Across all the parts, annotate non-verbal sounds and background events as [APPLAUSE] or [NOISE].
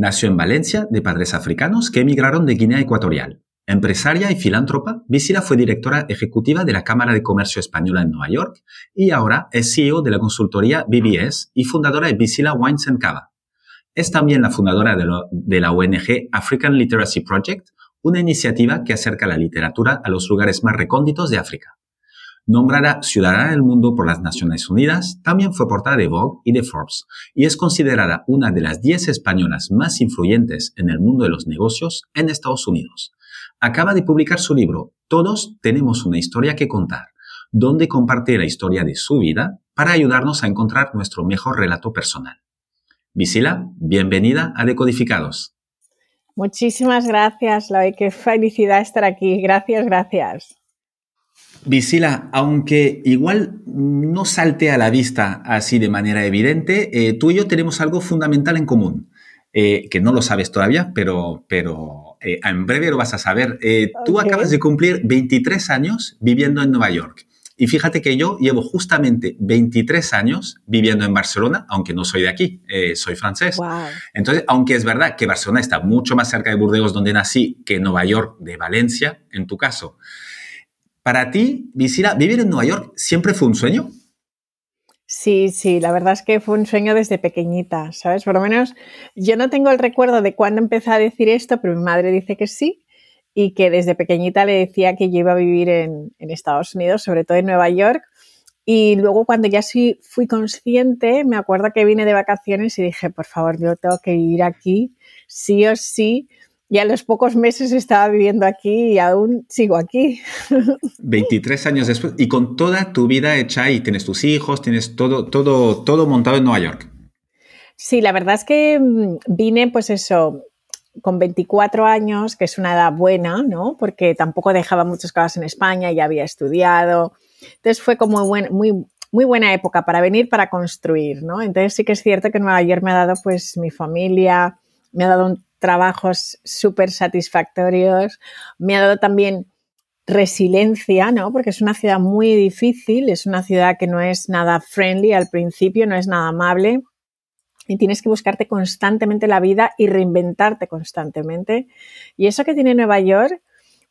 Nació en Valencia de padres africanos que emigraron de Guinea Ecuatorial. Empresaria y filántropa, Visila fue directora ejecutiva de la Cámara de Comercio Española en Nueva York y ahora es CEO de la consultoría BBS y fundadora de Visila Wines and Cava. Es también la fundadora de, de la ONG African Literacy Project, una iniciativa que acerca la literatura a los lugares más recónditos de África. Nombrada Ciudadana del Mundo por las Naciones Unidas, también fue portada de Vogue y de Forbes, y es considerada una de las 10 españolas más influyentes en el mundo de los negocios en Estados Unidos. Acaba de publicar su libro Todos tenemos una historia que contar, donde comparte la historia de su vida para ayudarnos a encontrar nuestro mejor relato personal. Visila, bienvenida a Decodificados. Muchísimas gracias. Qué felicidad estar aquí. Gracias, gracias. Visila, aunque igual no salte a la vista así de manera evidente, eh, tú y yo tenemos algo fundamental en común, eh, que no lo sabes todavía, pero, pero eh, en breve lo vas a saber. Tú acabas de cumplir 23 años viviendo en Nueva York. Y fíjate que yo llevo justamente 23 años viviendo en Barcelona, aunque no soy de aquí, soy francés. Entonces, aunque es verdad que Barcelona está mucho más cerca de Burdeos, donde nací, que Nueva York de Valencia, en tu caso. Para ti, Visira, ¿vivir en Nueva York siempre fue un sueño? Sí, sí, la verdad es que fue un sueño desde pequeñita, ¿sabes? Por lo menos yo no tengo el recuerdo de cuándo empecé a decir esto, pero mi madre dice que sí y que desde pequeñita le decía que yo iba a vivir en, Estados Unidos, sobre todo en Nueva York. Y luego cuando ya sí fui consciente, me acuerdo que vine de vacaciones y dije, por favor, yo tengo que vivir aquí, sí o sí, y a los pocos meses estaba viviendo aquí y aún sigo aquí. 23 años después y con toda tu vida hecha y tienes tus hijos, tienes todo, todo, todo montado en Nueva York. Sí, la verdad es que mm, vine, pues eso, con 24 años, que es una edad buena, ¿no? Porque tampoco dejaba muchas cosas en España, ya había estudiado. Entonces fue como muy, muy buena época para venir, para construir, ¿no? Entonces sí que es cierto que Nueva York me ha dado pues mi familia, me ha dado un trabajos súper satisfactorios. Me ha dado también resiliencia, ¿no? Porque es una ciudad muy difícil, es una ciudad que no es nada friendly al principio, no es nada amable y tienes que buscarte constantemente la vida y reinventarte constantemente. Y eso que tiene Nueva York,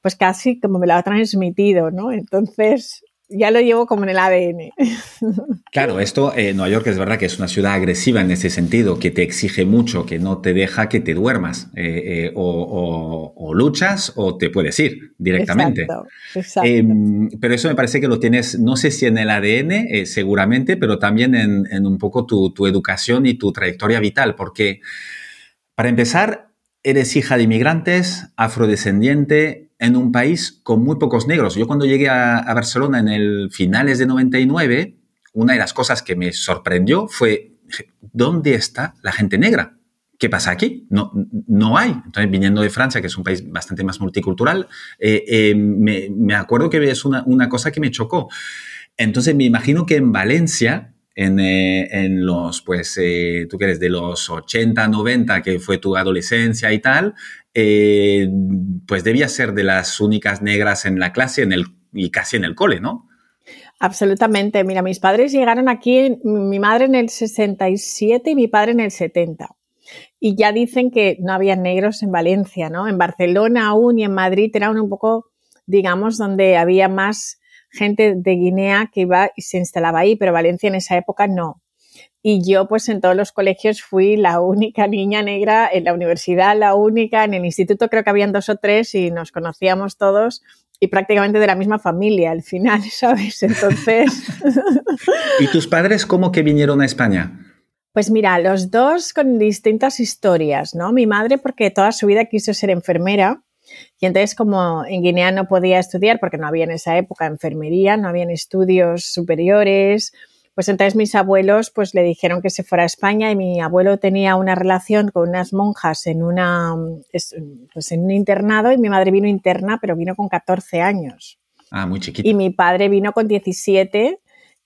pues casi como me lo ha transmitido, ¿no? Entonces, ya lo llevo como en el ADN. [LAUGHS] Claro, esto, eh, Nueva York es verdad que es una ciudad agresiva en ese sentido, que te exige mucho, que no te deja que te duermas, eh, eh, o, luchas o te puedes ir directamente. Exacto, em, pero eso me parece que lo tienes, no sé si en el ADN, seguramente, pero también en, en un poco tu, tu, educación y tu trayectoria vital, porque para empezar, eres hija de inmigrantes, afrodescendiente, en un país con muy pocos negros. Yo cuando llegué a, Barcelona en el finales de 99, una de las cosas que me sorprendió fue, ¿dónde está la gente negra? ¿Qué pasa aquí? No, no hay. Entonces, viniendo de Francia, que es un país bastante más multicultural, eh, eh, me, acuerdo que es una, cosa que me chocó. Entonces, me imagino que en Valencia eh, en, los, pues, tú que eres de los 80, 90, que fue tu adolescencia y tal, eh, pues debía ser de las únicas negras en la clase en el, y casi en el cole, ¿no? Absolutamente. Mira, mis padres llegaron aquí, mi madre en el 67 y mi padre en el 70. Y ya dicen que no había negros en Valencia, ¿no? En Barcelona aún y en Madrid eran un poco, digamos, donde había más gente de Guinea que iba y se instalaba ahí, pero Valencia en esa época no. Y yo, pues en todos los colegios fui la única niña negra, en la universidad la única, en el instituto creo que habían dos o tres y nos conocíamos todos y prácticamente de la misma familia al final, [LAUGHS] ¿sabes? Entonces... [LAUGHS] ¿Y tus padres cómo que vinieron a España? Pues mira, los dos con distintas historias, ¿no? Mi madre porque toda su vida quiso ser enfermera y entonces, como en Guinea no podía estudiar porque no había en esa época enfermería, no habían estudios superiores, pues entonces mis abuelos pues le dijeron que se fuera a España y mi abuelo tenía una relación con unas monjas en una pues en un internado y mi madre vino interna, pero vino con 14 años. Ah, muy chiquita. Y mi padre vino con 17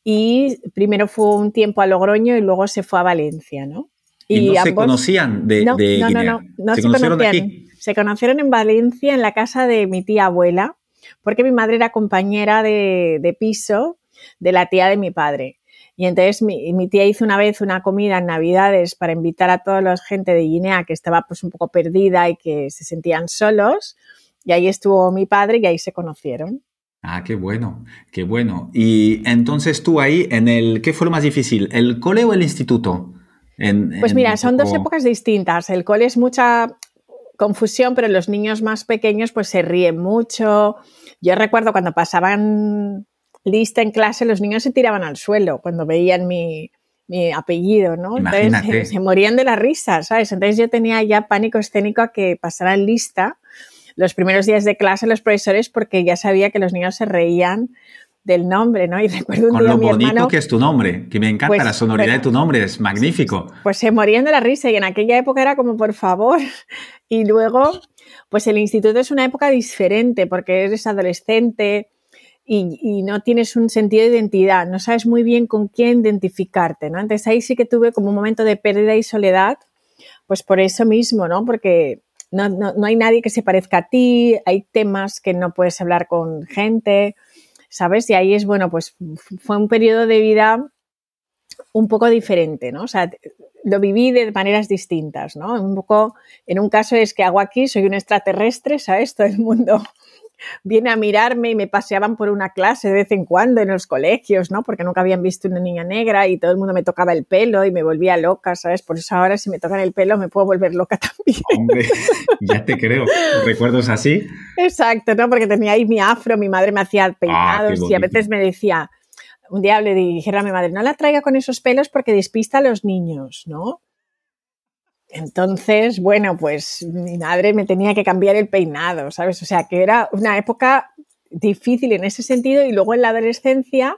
y primero fue un tiempo a Logroño y luego se fue a Valencia, ¿no? Y, no se conocían de, no, de no, no, no, no, se, conocieron, se conocieron en Valencia, en la casa de mi tía abuela, porque mi madre era compañera de, de piso de la tía de mi padre. Y entonces mi, mi, tía hizo una vez una comida en Navidades para invitar a toda la gente de Guinea que estaba pues un poco perdida y que se sentían solos. Y ahí estuvo mi padre y ahí se conocieron. Ah, qué bueno, qué bueno. Y entonces tú ahí, en el, ¿qué fue lo más difícil? ¿El cole o el instituto? En, pues mira, son dos épocas distintas. El cole es mucha confusión, pero los niños más pequeños pues se ríen mucho. Yo recuerdo cuando pasaban lista en clase, los niños se tiraban al suelo cuando veían mi, mi apellido, ¿no? Entonces [LAUGHS] se, morían de la risa, ¿sabes? Entonces yo tenía ya pánico escénico a que pasaran lista los primeros días de clase los profesores porque ya sabía que los niños se reían del nombre, ¿no? Y [LAUGHS] recuerdo un Con lo bonito que es tu nombre, que me encanta pues, la sonoridad de tu nombre, es magnífico. Pues se morían de la risa y en aquella época era como, por favor. [LAUGHS] Y luego, pues el instituto es una época diferente porque eres adolescente y, no tienes un sentido de identidad, no sabes muy bien con quién identificarte, ¿no? Entonces ahí sí que tuve como un momento de pérdida y soledad, pues por eso mismo, ¿no? Porque no, no, no hay nadie que se parezca a ti, hay temas que no puedes hablar con gente, ¿sabes? Y ahí es, bueno, pues fue un periodo de vida un poco diferente, ¿no? O sea, lo viví de maneras distintas, ¿no? Un poco, en un caso es que hago aquí, soy un extraterrestre, ¿sabes? Todo el mundo viene a mirarme y me paseaban por una clase de vez en cuando en los colegios, ¿no? Porque nunca habían visto una niña negra y todo el mundo me tocaba el pelo y me volvía loca, ¿sabes? Por eso ahora si me tocan el pelo me puedo volver loca [LAUGHS] también. Hombre, ya te creo. ¿Recuerdos así? Exacto, ¿no? Porque tenía ahí mi afro, mi madre me hacía peinados ah, y a veces me decía, un día le dije a mi madre, no la traiga con esos pelos porque despista a los niños, ¿no? Entonces, bueno, pues mi madre me tenía que cambiar el peinado, ¿sabes? O sea, que era una época difícil en ese sentido y luego en la adolescencia,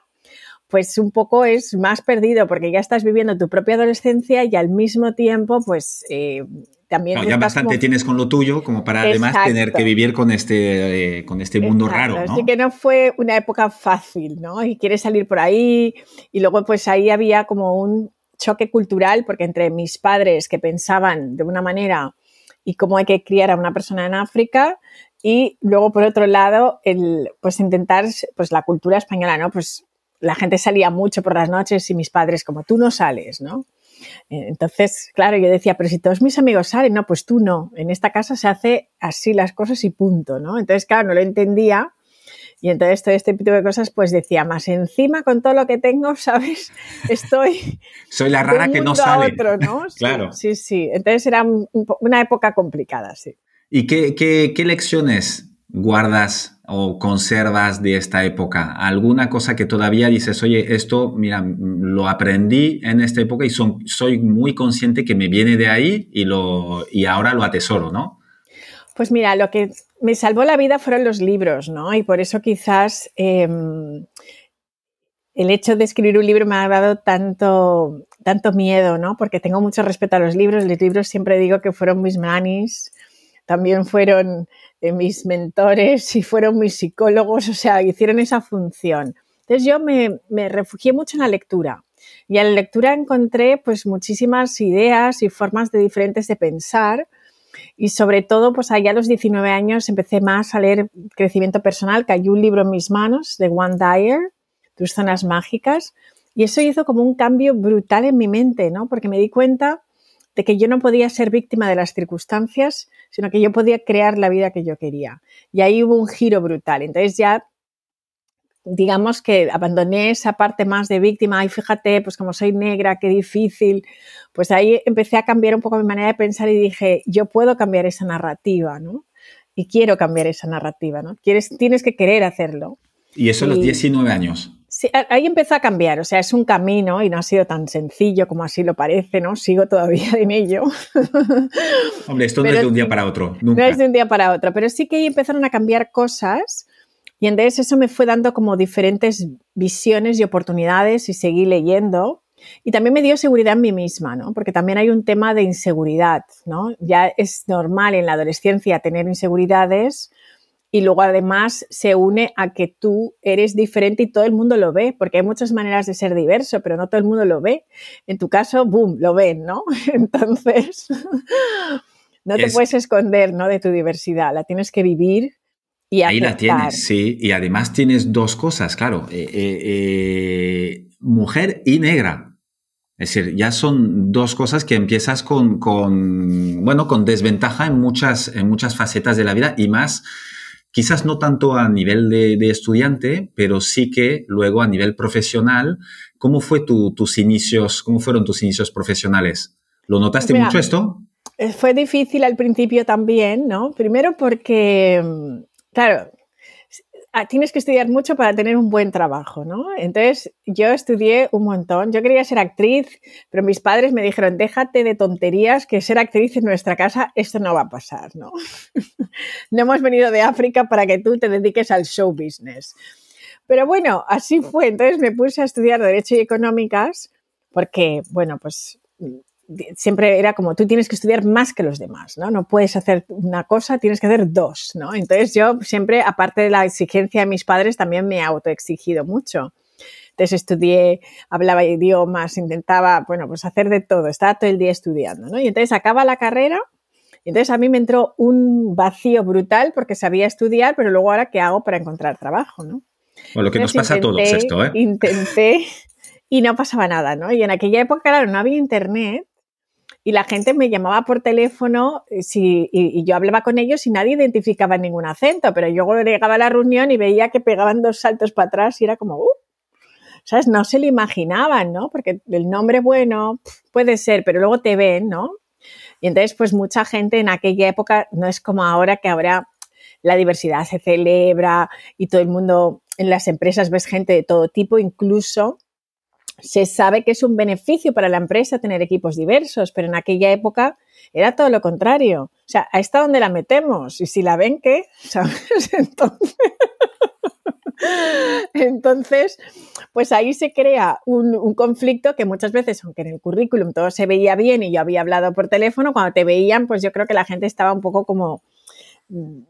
pues un poco es más perdido porque ya estás viviendo tu propia adolescencia y al mismo tiempo, pues eh, también... ya bastante tienes con lo tuyo como para además tener que vivir con este, eh, con este mundo raro, ¿no? Así que no fue una época fácil, ¿no? Y quieres salir por ahí y luego pues ahí había como un choque cultural, porque entre mis padres que pensaban de una manera y cómo hay que criar a una persona en África, y luego por otro lado, el, pues intentar, pues la cultura española, ¿no? Pues la gente salía mucho por las noches y mis padres como tú no sales, ¿no? Eh, entonces, claro, yo decía, pero si todos mis amigos salen, no, pues tú no. En esta casa se hace así las cosas y punto, ¿no? Entonces, claro, no lo entendía y entonces todo este tipo de cosas, pues decía, más encima con todo lo que tengo, [LAUGHS] ¿sabes? Estoy... Soy la rara que no sale. Otro, ¿no? [LAUGHS] claro. Sí, sí. Entonces era una época complicada, sí. ¿Y qué, qué, qué lecciones guardas o conservas de esta época? ¿Alguna cosa que todavía dices, oye, esto, mira, lo aprendí en esta época y son, soy muy consciente que me viene de ahí y, lo, y ahora lo atesoro, ¿no? Pues mira, lo que me salvó la vida fueron los libros, ¿no? Y por eso quizás em, el hecho de escribir un libro me ha dado tanto, tanto miedo, ¿no? Porque tengo mucho respeto a los libros. Los libros siempre digo que fueron mis manis, también fueron eh, mis mentores y fueron mis psicólogos, o sea, hicieron esa función. Entonces yo me, me refugié mucho en la lectura. Y en la lectura encontré pues muchísimas ideas y formas de diferentes de pensar y sobre todo, pues allá a los 19 años empecé más a leer crecimiento personal, cayó un libro en mis manos de One Dyer, Tus zonas mágicas, y eso hizo como un cambio brutal en mi mente, ¿no? Porque me di cuenta de que yo no podía ser víctima de las circunstancias, sino que yo podía crear la vida que yo quería. Y ahí hubo un giro brutal. Entonces ya digamos que abandoné esa parte más de víctima, y fíjate, pues como soy negra, qué difícil, pues ahí empecé a cambiar un poco mi manera de pensar y dije, yo puedo cambiar esa narrativa, ¿no? Y quiero cambiar esa narrativa, ¿no? Quieres, tienes que querer hacerlo. ¿Y eso a los 19 años? Sí, ahí empezó a cambiar, o sea, es un camino y no ha sido tan sencillo como así lo parece, ¿no? Sigo todavía [LAUGHS] en ello. Hombre, esto no es de un día para otro, nunca. No es de un día para otro, pero sí que ahí empezaron a cambiar cosas Y entonces eso me fue dando como diferentes visiones y oportunidades y seguí leyendo. Y también me dio seguridad en mí misma, ¿no? Porque también hay un tema de inseguridad, ¿no? Ya es normal en la adolescencia tener inseguridades y luego además se une a que tú eres diferente y todo el mundo lo ve, porque hay muchas maneras de ser diverso, pero no todo el mundo lo ve. En tu caso, boom, lo ven, ¿no? [LAUGHS] Entonces, [LAUGHS] no te puedes esconder, ¿no? De tu diversidad, la tienes que vivir Ahí la tienes, sí. Y además tienes dos cosas, claro. Eh, eh, eh, mujer y negra. Es decir, ya son dos cosas que empiezas con, con, bueno, con desventaja en muchas, en muchas facetas de la vida y más, quizás no tanto a nivel de, estudiante, pero sí que luego a nivel profesional. ¿Cómo fue tus inicios, cómo fueron tus inicios profesionales? ¿Lo notaste mucho esto? Fue difícil al principio también, ¿no? Primero porque claro, tienes que estudiar mucho para tener un buen trabajo, ¿no? Entonces yo estudié un montón, yo quería ser actriz, pero mis padres me dijeron, déjate de tonterías, que ser actriz en nuestra casa, esto no va a pasar, ¿no? [LAUGHS] no hemos venido de África para que tú te dediques al show business. Pero bueno, así fue, entonces me puse a estudiar Derecho y Económicas porque, bueno, pues siempre era como tú tienes que estudiar más que los demás, ¿no? No puedes hacer una cosa, tienes que hacer dos, ¿no? Entonces yo siempre, aparte de la exigencia de mis padres, también me he autoexigido mucho. Entonces estudié, hablaba idiomas, intentaba, bueno, pues hacer de todo, estaba todo el día estudiando, ¿no? Y entonces acaba la carrera entonces a mí me entró un vacío brutal porque sabía estudiar, pero luego ahora, ¿qué hago para encontrar trabajo, ¿no? Bueno, lo que nos pasa a todos esto, ¿eh? Intenté y no pasaba nada, ¿no? Y en aquella época, claro, no había internet y la gente me llamaba por teléfono eh, y, yo hablaba con ellos y nadie identificaba ningún acento, pero yo llegaba a la reunión y veía que pegaban dos saltos para atrás y era como, uh, ¿sabes? No se lo imaginaban, ¿no? Porque el nombre bueno puede ser, pero luego te ven, ¿no? Y entonces, pues mucha gente en aquella época no es como ahora que ahora la diversidad se celebra y todo el mundo en las empresas ves gente de todo tipo, incluso se sabe que es un beneficio para la empresa tener equipos diversos, pero en aquella época era todo lo contrario. O sea, a esta donde la metemos y si la ven, ¿qué? [LAUGHS] ¿Sabes? Entonces, pues ahí se crea un, conflicto que muchas veces, aunque en el currículum todo se veía bien y yo había hablado por teléfono, cuando te veían, pues yo creo que la gente estaba un poco como mm,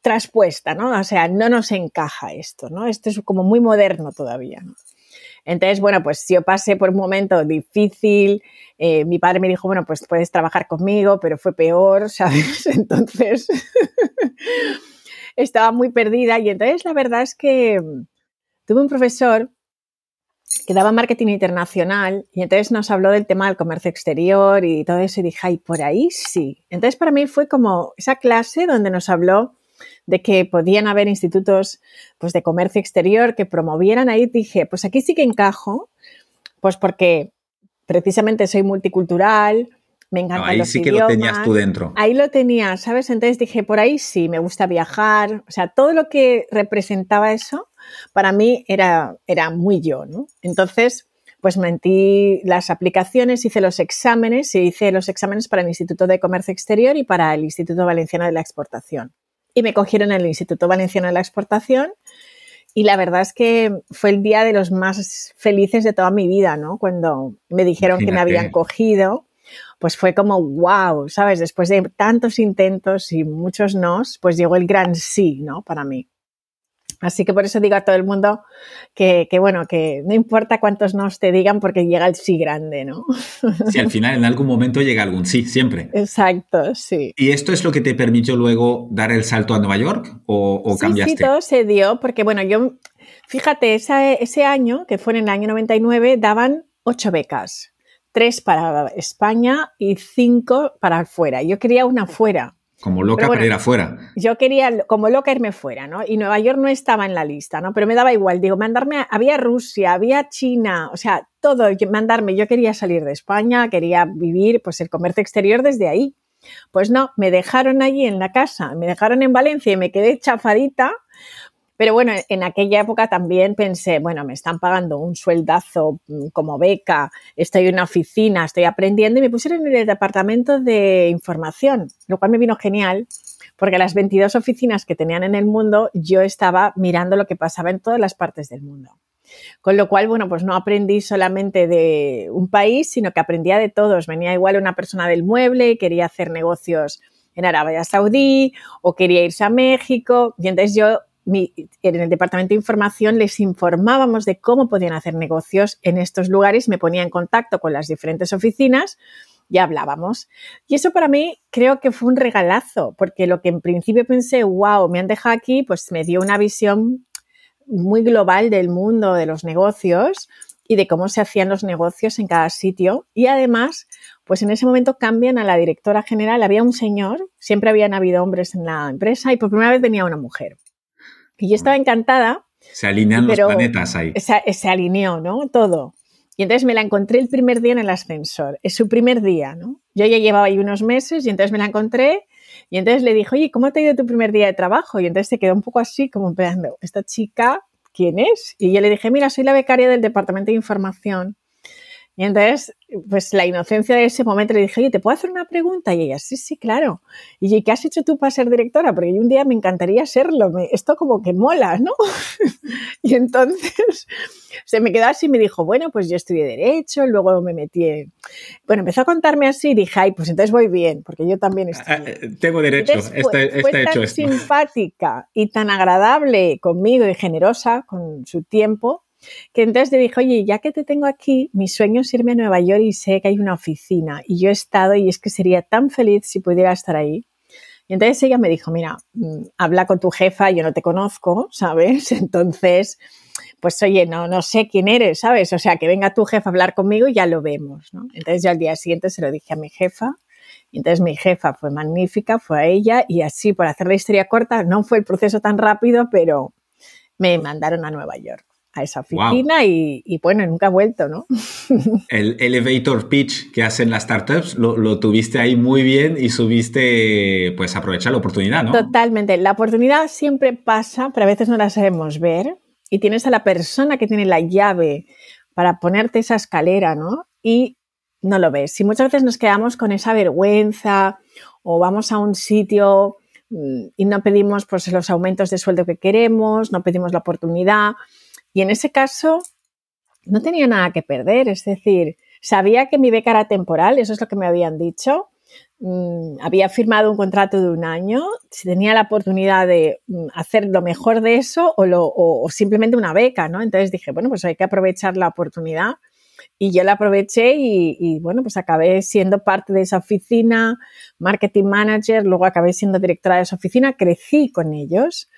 traspuesta, ¿no? O sea, no nos encaja esto, ¿no? Esto es como muy moderno todavía, ¿no? Entonces, bueno, pues yo pasé por un momento difícil. Eh, mi padre me dijo, bueno, pues puedes trabajar conmigo, pero fue peor, [LAUGHS] ¿sabes? Entonces, estaba muy perdida. Y entonces la verdad es que tuve un profesor que daba marketing internacional y entonces nos habló del tema del comercio exterior y todo eso y dije, ay, por ahí sí. Entonces para mí fue como esa clase donde nos habló de que podían haber institutos pues, de comercio exterior que promovieran ahí, dije, pues aquí sí que encajo, pues porque precisamente soy multicultural, me encanta. ahí sí que lo tenías tú dentro. Ahí lo tenía, ¿sabes? Entonces dije, por ahí sí, me gusta viajar, o sea, todo lo que representaba eso, para mí era, era muy yo, ¿no? Entonces, pues mentí las aplicaciones, hice los exámenes y hice los exámenes para el Instituto de Comercio Exterior y para el Instituto Valenciano de la Exportación y me cogieron en el Instituto Valenciano de la Exportación. Y la verdad es que fue el día de los más felices de toda mi vida, ¿no? Cuando me dijeron que me habían cogido, pues fue como, wow, ¿sabes? Después de tantos intentos y muchos nos, pues llegó el gran sí, ¿no? Para mí. Así que por eso digo a todo el mundo que, bueno, que no importa cuántos nos te digan porque llega el sí grande, ¿no? [LAUGHS] Sí, al final en algún momento llega algún sí, siempre. Exacto, sí. ¿Y esto es lo que te permitió luego dar el salto a Nueva York o, o cambiaste? Sí, todo se dio porque, bueno, yo, fíjate, ese año, que fue en el año 99, daban ocho becas. Tres para España y cinco para afuera. Yo quería una fuera como loca para ir afuera. Yo quería, como loca, irme fuera, ¿no? Y Nueva York no estaba en la lista, ¿no? Pero me daba igual. Digo, mandarme, había Rusia, había China, o sea, todo, mandarme. Yo quería salir de España, quería vivir, pues, el comercio exterior desde ahí. Pues no, me dejaron allí en la casa, me dejaron en Valencia y me quedé chafadita pero bueno, en aquella época también pensé, bueno, me están pagando un sueldazo mm, como beca, estoy en una oficina, estoy aprendiendo y me pusieron en el departamento de información, lo cual me vino genial porque las 22 oficinas que tenían en el mundo, yo estaba mirando lo que pasaba en todas las partes del mundo. Con lo cual, bueno, pues no aprendí solamente de un país, sino que aprendía de todos. Venía igual una persona del mueble, quería hacer negocios en Arabia Saudí o quería irse a México. Y entonces yo en el departamento de información les informábamos de cómo podían hacer negocios en estos lugares, me ponía en contacto con las diferentes oficinas y hablábamos. Y eso para mí creo que fue un regalazo, porque lo que en principio pensé, wow, me han dejado aquí, pues me dio una visión muy global del mundo de los negocios y de cómo se hacían los negocios en cada sitio. Y además, pues en ese momento cambian a la directora general. Había un señor, siempre habían habido hombres en la empresa y por primera vez venía una mujer. Y yo estaba encantada. Se alinean los planetas ahí. Se, alineó, ¿no? Todo. Y entonces me la encontré el primer día en el ascensor. Es su primer día, ¿no? Yo ya llevaba ahí unos meses y entonces me la encontré y entonces le dije, oye, ¿cómo te ha ido tu primer día de trabajo? Y entonces se quedó un poco así, como esperando, ¿esta chica quién es? Y yo le dije, mira, soy la becaria del Departamento de Información y entonces, pues la inocencia de ese momento le dije, oye, ¿te puedo hacer una pregunta? Y ella, sí, sí, claro. Y yo, ¿qué has hecho tú para ser directora? Porque un día me encantaría serlo. esto como que mola, ¿no? [LAUGHS] y entonces se me quedó así y me dijo, bueno, pues yo estudié Derecho, luego me metí. Bueno, empezó a contarme así y dije, ay, pues entonces voy bien, porque yo también ah, estudié. tengo derecho, está, fue, tan simpática y tan agradable conmigo y generosa con su tiempo que entonces le dije, oye, ya que te tengo aquí, mi sueño es irme a Nueva York y sé que hay una oficina. Y yo he estado y es que sería tan feliz si pudiera estar ahí. Y entonces ella me dijo, mira, mm, habla con tu jefa, yo no te conozco, ¿sabes? [LAUGHS] Entonces, pues oye, no, no sé quién eres, ¿sabes? O sea, que venga tu jefa a hablar conmigo y ya lo vemos, ¿no? Entonces yo al día siguiente se lo dije a mi jefa. Entonces mi jefa fue magnífica, fue a ella y así, por hacer la historia corta, no fue el proceso tan rápido, pero me mandaron a Nueva York a esa oficina y, bueno, nunca he vuelto, ¿no? [LAUGHS] El elevator pitch que hacen las startups lo, tuviste ahí muy bien y subiste, pues, aprovechar la oportunidad, ¿no? Totalmente. La oportunidad siempre pasa, pero a veces no la sabemos ver y tienes a la persona que tiene la llave para ponerte esa escalera, ¿no? Y no lo ves. Y muchas veces nos quedamos con esa vergüenza o vamos a un sitio mm, y no pedimos pues, los aumentos de sueldo que queremos, no pedimos la oportunidad y en ese caso no tenía nada que perder, es decir, sabía que mi beca era temporal, eso es lo que me habían dicho. Mm, había firmado un contrato de un año, si tenía la oportunidad de mm, hacer lo mejor de eso o, simplemente una beca, ¿no? Entonces dije, bueno, pues hay que aprovechar la oportunidad y yo la aproveché y, y, bueno, pues acabé siendo parte de esa oficina, marketing manager, luego acabé siendo directora de esa oficina, crecí con ellos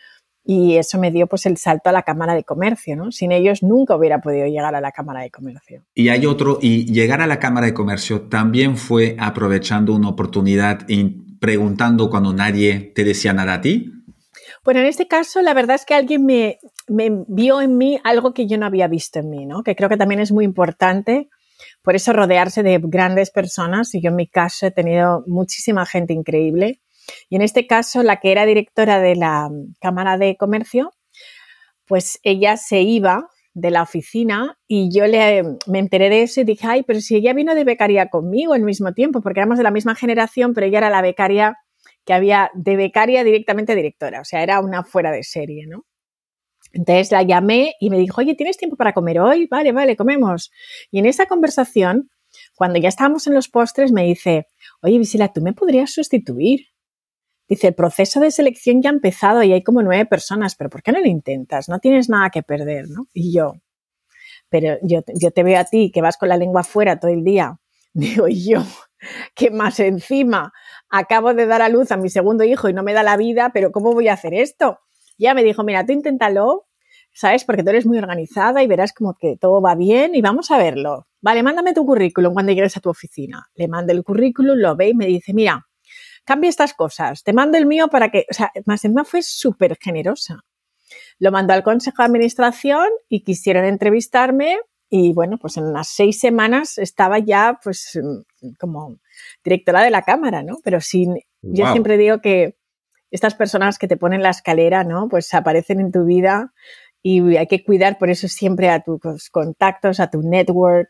y eso me dio pues el salto a la Cámara de Comercio, ¿no? Sin ellos nunca hubiera podido llegar a la Cámara de Comercio. Y hay otro, y llegar a la Cámara de Comercio también fue aprovechando una oportunidad y preguntando cuando nadie te decía nada a ti. Bueno, en este caso la verdad es que alguien me, me vio en mí algo que yo no había visto en mí, ¿no? Que creo que también es muy importante. Por eso rodearse de grandes personas, y yo en mi caso he tenido muchísima gente increíble y en este caso, la que era directora de la Cámara de Comercio, pues ella se iba de la oficina y yo le, me enteré de eso y dije, ay, pero si ella vino de becaria conmigo al mismo tiempo, porque éramos de la misma generación, pero ella era la becaria que había de becaria directamente directora, o sea, era una fuera de serie, ¿no? Entonces la llamé y me dijo, oye, ¿tienes tiempo para comer hoy? Vale, vale, comemos. Y en esa conversación, cuando ya estábamos en los postres, me dice, oye, Visila, ¿tú me podrías sustituir? Dice, el proceso de selección ya ha empezado y hay como nueve personas, pero ¿por qué no lo intentas? No tienes nada que perder, ¿no? Y yo, pero yo, yo te veo a ti que vas con la lengua afuera todo el día. [LAUGHS] Digo, y yo, que más encima acabo de dar a luz a mi segundo hijo y no me da la vida, pero ¿cómo voy a hacer esto? Ya me dijo, mira, tú inténtalo, ¿sabes? Porque tú eres muy organizada y verás como que todo va bien y vamos a verlo. Vale, mándame tu currículum cuando llegues a tu oficina. Le mando el currículum, lo ve y me dice, mira, cambia estas cosas, te mando el mío para que, o sea, más encima fue súper generosa. Lo mandó al Consejo de Administración y quisieron entrevistarme y bueno, pues en unas seis semanas estaba ya pues como directora de la Cámara, ¿no? Pero sin, yo siempre digo que estas personas que te ponen la escalera, ¿no? Pues aparecen en tu vida y hay que cuidar por eso siempre a tus contactos, a tu network,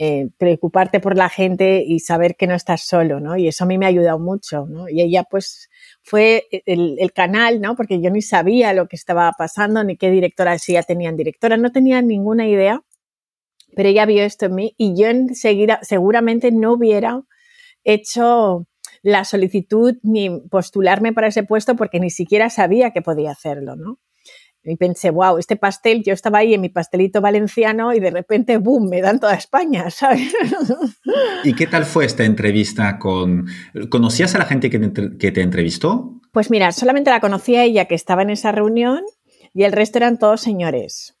eh, preocuparte por la gente y saber que no estás solo, ¿no? Y eso a mí me ha ayudado mucho, ¿no? Y ella, pues, fue el, canal, ¿no? Porque yo ni sabía lo que estaba pasando, ni qué directora, si ya tenían directora, no tenía ninguna idea, pero ella vio esto en mí y yo enseguida, seguramente no hubiera hecho la solicitud ni postularme para ese puesto porque ni siquiera sabía que podía hacerlo, ¿no? Y pensé, wow, este pastel, yo estaba ahí en mi pastelito valenciano y de repente, boom, me dan toda España, [LAUGHS] ¿sabes? ¿Y qué tal fue esta entrevista con... ¿Conocías a la gente que te, que te entrevistó? Pues mira, solamente la conocía ella que estaba en esa reunión y el resto eran todos señores.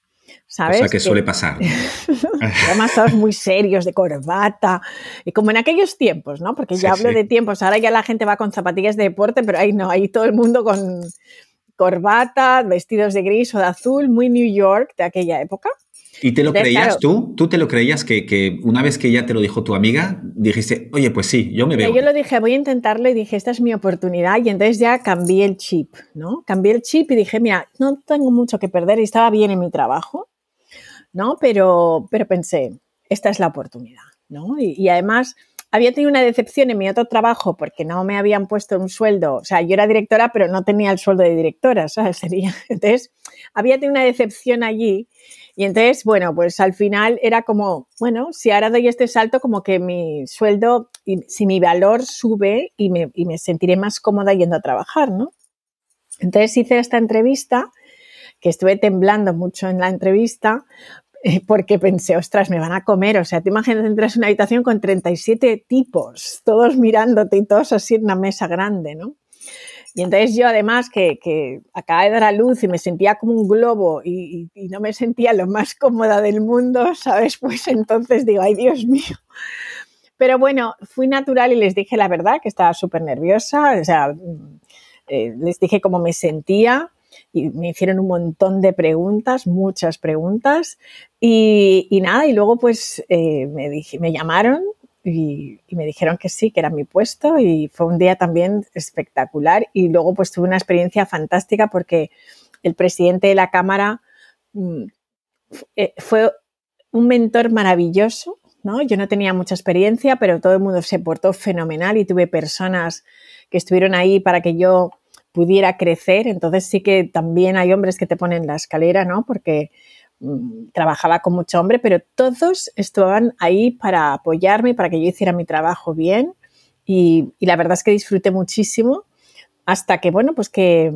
¿Sabes? O sea, que suele pasar. [LAUGHS] Además, todos muy serios, de corbata, y como en aquellos tiempos, ¿no? Porque ya hablo de tiempos, ahora ya la gente va con zapatillas de deporte, pero ahí no, ahí todo el mundo con corbata, vestidos de gris o de azul, muy New York de aquella época. ¿Y te lo creías tú? ¿Tú te lo creías que, que, una vez que ya te lo dijo tu amiga, dijiste, oye, pues sí, yo me veo? Yo lo dije, voy a intentarlo y dije, esta es mi oportunidad y entonces ya cambié el chip, ¿no? Cambié el chip y dije, mira, no tengo mucho que perder y estaba bien en mi trabajo, ¿no? Pero, pero pensé, esta es la oportunidad, ¿no? Y, y además había tenido una decepción en mi otro trabajo porque no me habían puesto un sueldo, o sea, yo era directora, pero no tenía el sueldo de directora, ¿sabes? [LAUGHS] Sería. Entonces, había tenido una decepción allí y entonces, bueno, pues al final era como, bueno, si ahora doy este salto, como que mi sueldo, si mi valor sube y me, y me sentiré más cómoda yendo a trabajar, ¿no? Entonces hice esta entrevista, que estuve temblando mucho en la entrevista, [LAUGHS] porque pensé, ostras, me van a comer. O sea, te imaginas entras en una habitación con 37 tipos, todos mirándote y todos así en una mesa grande, ¿no? Y entonces yo además que, que acababa de dar a luz y me sentía como un globo y, no me sentía lo más cómoda del mundo, ¿sabes? [LAUGHS] Pues entonces digo, ay Dios mío. Pero bueno, fui natural y les dije la verdad, que estaba súper nerviosa, o sea, eh, les dije cómo me sentía y me hicieron un montón de preguntas, muchas preguntas y, nada, y luego pues eh, me, me llamaron y, y, me dijeron que sí, que era mi puesto y fue un día también espectacular y luego pues tuve una experiencia fantástica porque el presidente de la Cámara mm, eh, fue un mentor maravilloso, ¿no? Yo no tenía mucha experiencia, pero todo el mundo se portó fenomenal y tuve personas que estuvieron ahí para que yo pudiera crecer. Entonces sí que también hay hombres que te ponen la escalera, ¿no? Porque mmm, trabajaba con mucho hombre, pero todos estaban ahí para apoyarme, para que yo hiciera mi trabajo bien. Y, y la verdad es que disfruté muchísimo hasta que, bueno, pues que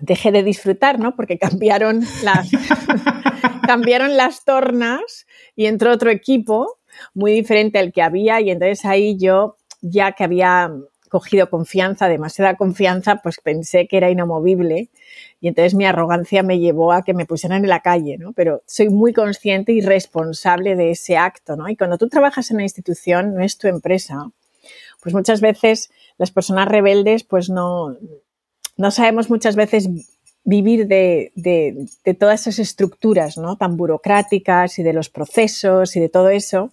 dejé de disfrutar, ¿no? Porque [LAUGHS] cambiaron las, [LAUGHS] cambiaron las tornas y entró otro equipo muy diferente al que había y entonces ahí yo, ya que había cogido confianza, demasiada confianza, pues pensé que era inamovible y entonces mi arrogancia me llevó a que me pusieran en la calle, ¿no? Pero soy muy consciente y responsable de ese acto, ¿no? Y cuando tú trabajas en una institución, no es tu empresa, pues muchas veces las personas rebeldes, pues no, no sabemos muchas veces vivir de, de, de todas esas estructuras, ¿no? Tan burocráticas y de los procesos y de todo eso.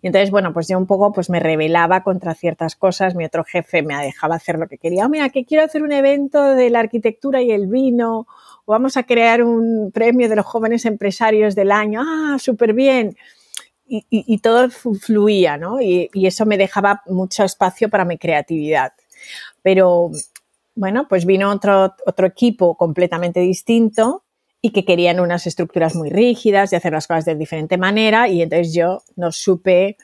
Y entonces, bueno, pues yo un poco pues me rebelaba contra ciertas cosas, mi otro jefe me dejaba hacer lo que quería. Oh, mira, que quiero hacer un evento de la arquitectura y el vino, o vamos a crear un premio de los jóvenes empresarios del año. Ah, súper bien. Y, todo fluía, ¿no? Y, y eso me dejaba mucho espacio para mi creatividad. Pero, bueno, pues vino otro, otro equipo completamente distinto y que querían unas estructuras muy rígidas y hacer las cosas de diferente manera y entonces yo no supe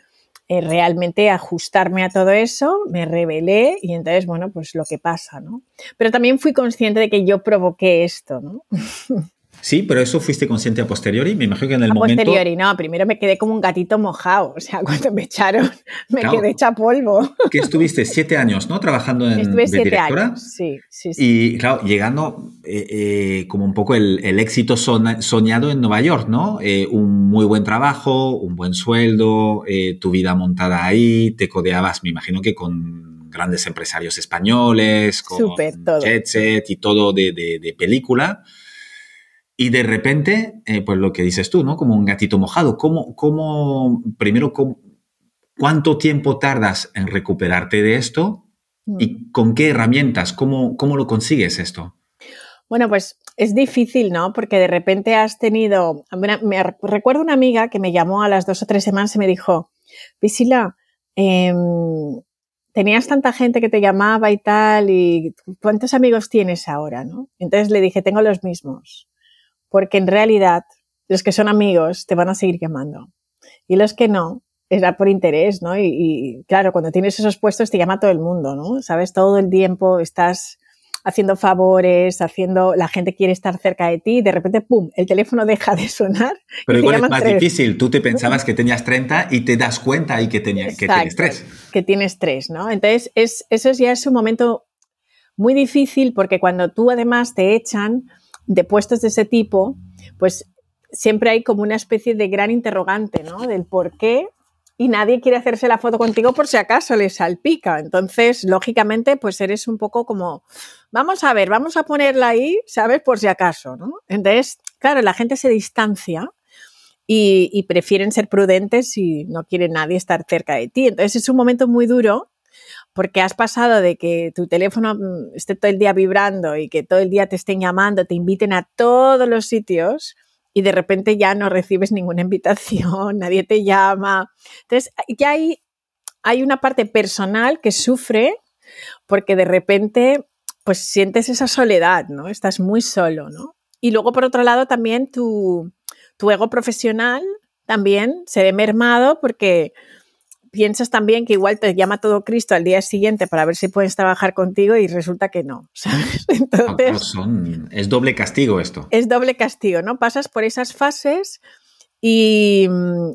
eh, realmente ajustarme a todo eso, me rebelé y entonces, bueno, pues lo que pasa, ¿no? Pero también fui consciente de que yo provoqué esto, ¿no? [LAUGHS] Sí, pero eso fuiste consciente a posteriori. Me imagino que en el a momento. A posteriori, no. Primero me quedé como un gatito mojado. O sea, [LAUGHS] cuando me echaron, me claro, quedé hecha polvo. Que estuviste siete años, ¿no? Trabajando en. Estuve siete directora. años. Sí, sí, sí. Y claro, llegando eh, eh, como un poco el, el éxito soñado en Nueva York, ¿no? Eh, un muy buen trabajo, un buen sueldo, eh, tu vida montada ahí, te codeabas, me imagino que con grandes empresarios españoles, con Super, todo. Jet Set y todo de, de, de película. Y de repente, eh, pues lo que dices tú, ¿no? Como un gatito mojado. ¿Cómo, cómo primero, cómo, cuánto tiempo tardas en recuperarte de esto? Mm. ¿Y con qué herramientas? ¿Cómo, cómo lo consigues esto? Bueno, pues es difícil, ¿no? Porque de repente has tenido, me recuerdo una amiga que me llamó a las dos o tres semanas y me dijo, Visila, eh, tenías tanta gente que te llamaba y tal, y ¿cuántos amigos tienes ahora, no? Entonces le dije, tengo los mismos, porque en realidad los que son amigos te van a seguir llamando y los que no, era por interés, ¿no? Y, y, claro, cuando tienes esos puestos te llama todo el mundo, ¿no? Sabes, todo el tiempo estás haciendo favores, haciendo, la gente quiere estar cerca de ti y de repente, ¡pum!, el teléfono deja de sonar. Pero igual es más difícil. Tú te pensabas que tenías 30 y te das cuenta y que, tenía, que tienes 3. Que tienes 3, ¿no? Entonces, es, eso ya es un momento muy difícil porque cuando tú además te echan de puestos de ese tipo, pues siempre hay como una especie de gran interrogante, ¿no? Del por qué y nadie quiere hacerse la foto contigo por si acaso le salpica. Entonces, lógicamente, pues eres un poco como, vamos a ver, vamos a ponerla ahí, ¿sabes? Por si acaso, ¿no? Entonces, claro, la gente se distancia y, y prefieren ser prudentes y no quiere nadie estar cerca de ti. Entonces, es un momento muy duro porque has pasado de que tu teléfono mm, esté todo el día vibrando y que todo el día te estén llamando, te inviten a todos los sitios y de repente ya no recibes ninguna [LAUGHS] invitación, nadie te llama. Entonces, ya hay, hay una parte personal que sufre porque de repente pues sientes esa soledad, ¿no? Estás muy solo, ¿no? Y luego, por otro lado, también tu, tu ego profesional también se ve mermado porque piensas también que igual te llama todo Cristo al día siguiente para ver si puedes trabajar contigo y resulta que no, [LAUGHS] ¿sabes? Entonces, es doble castigo esto. Es doble castigo, ¿no? Pasas por esas fases y,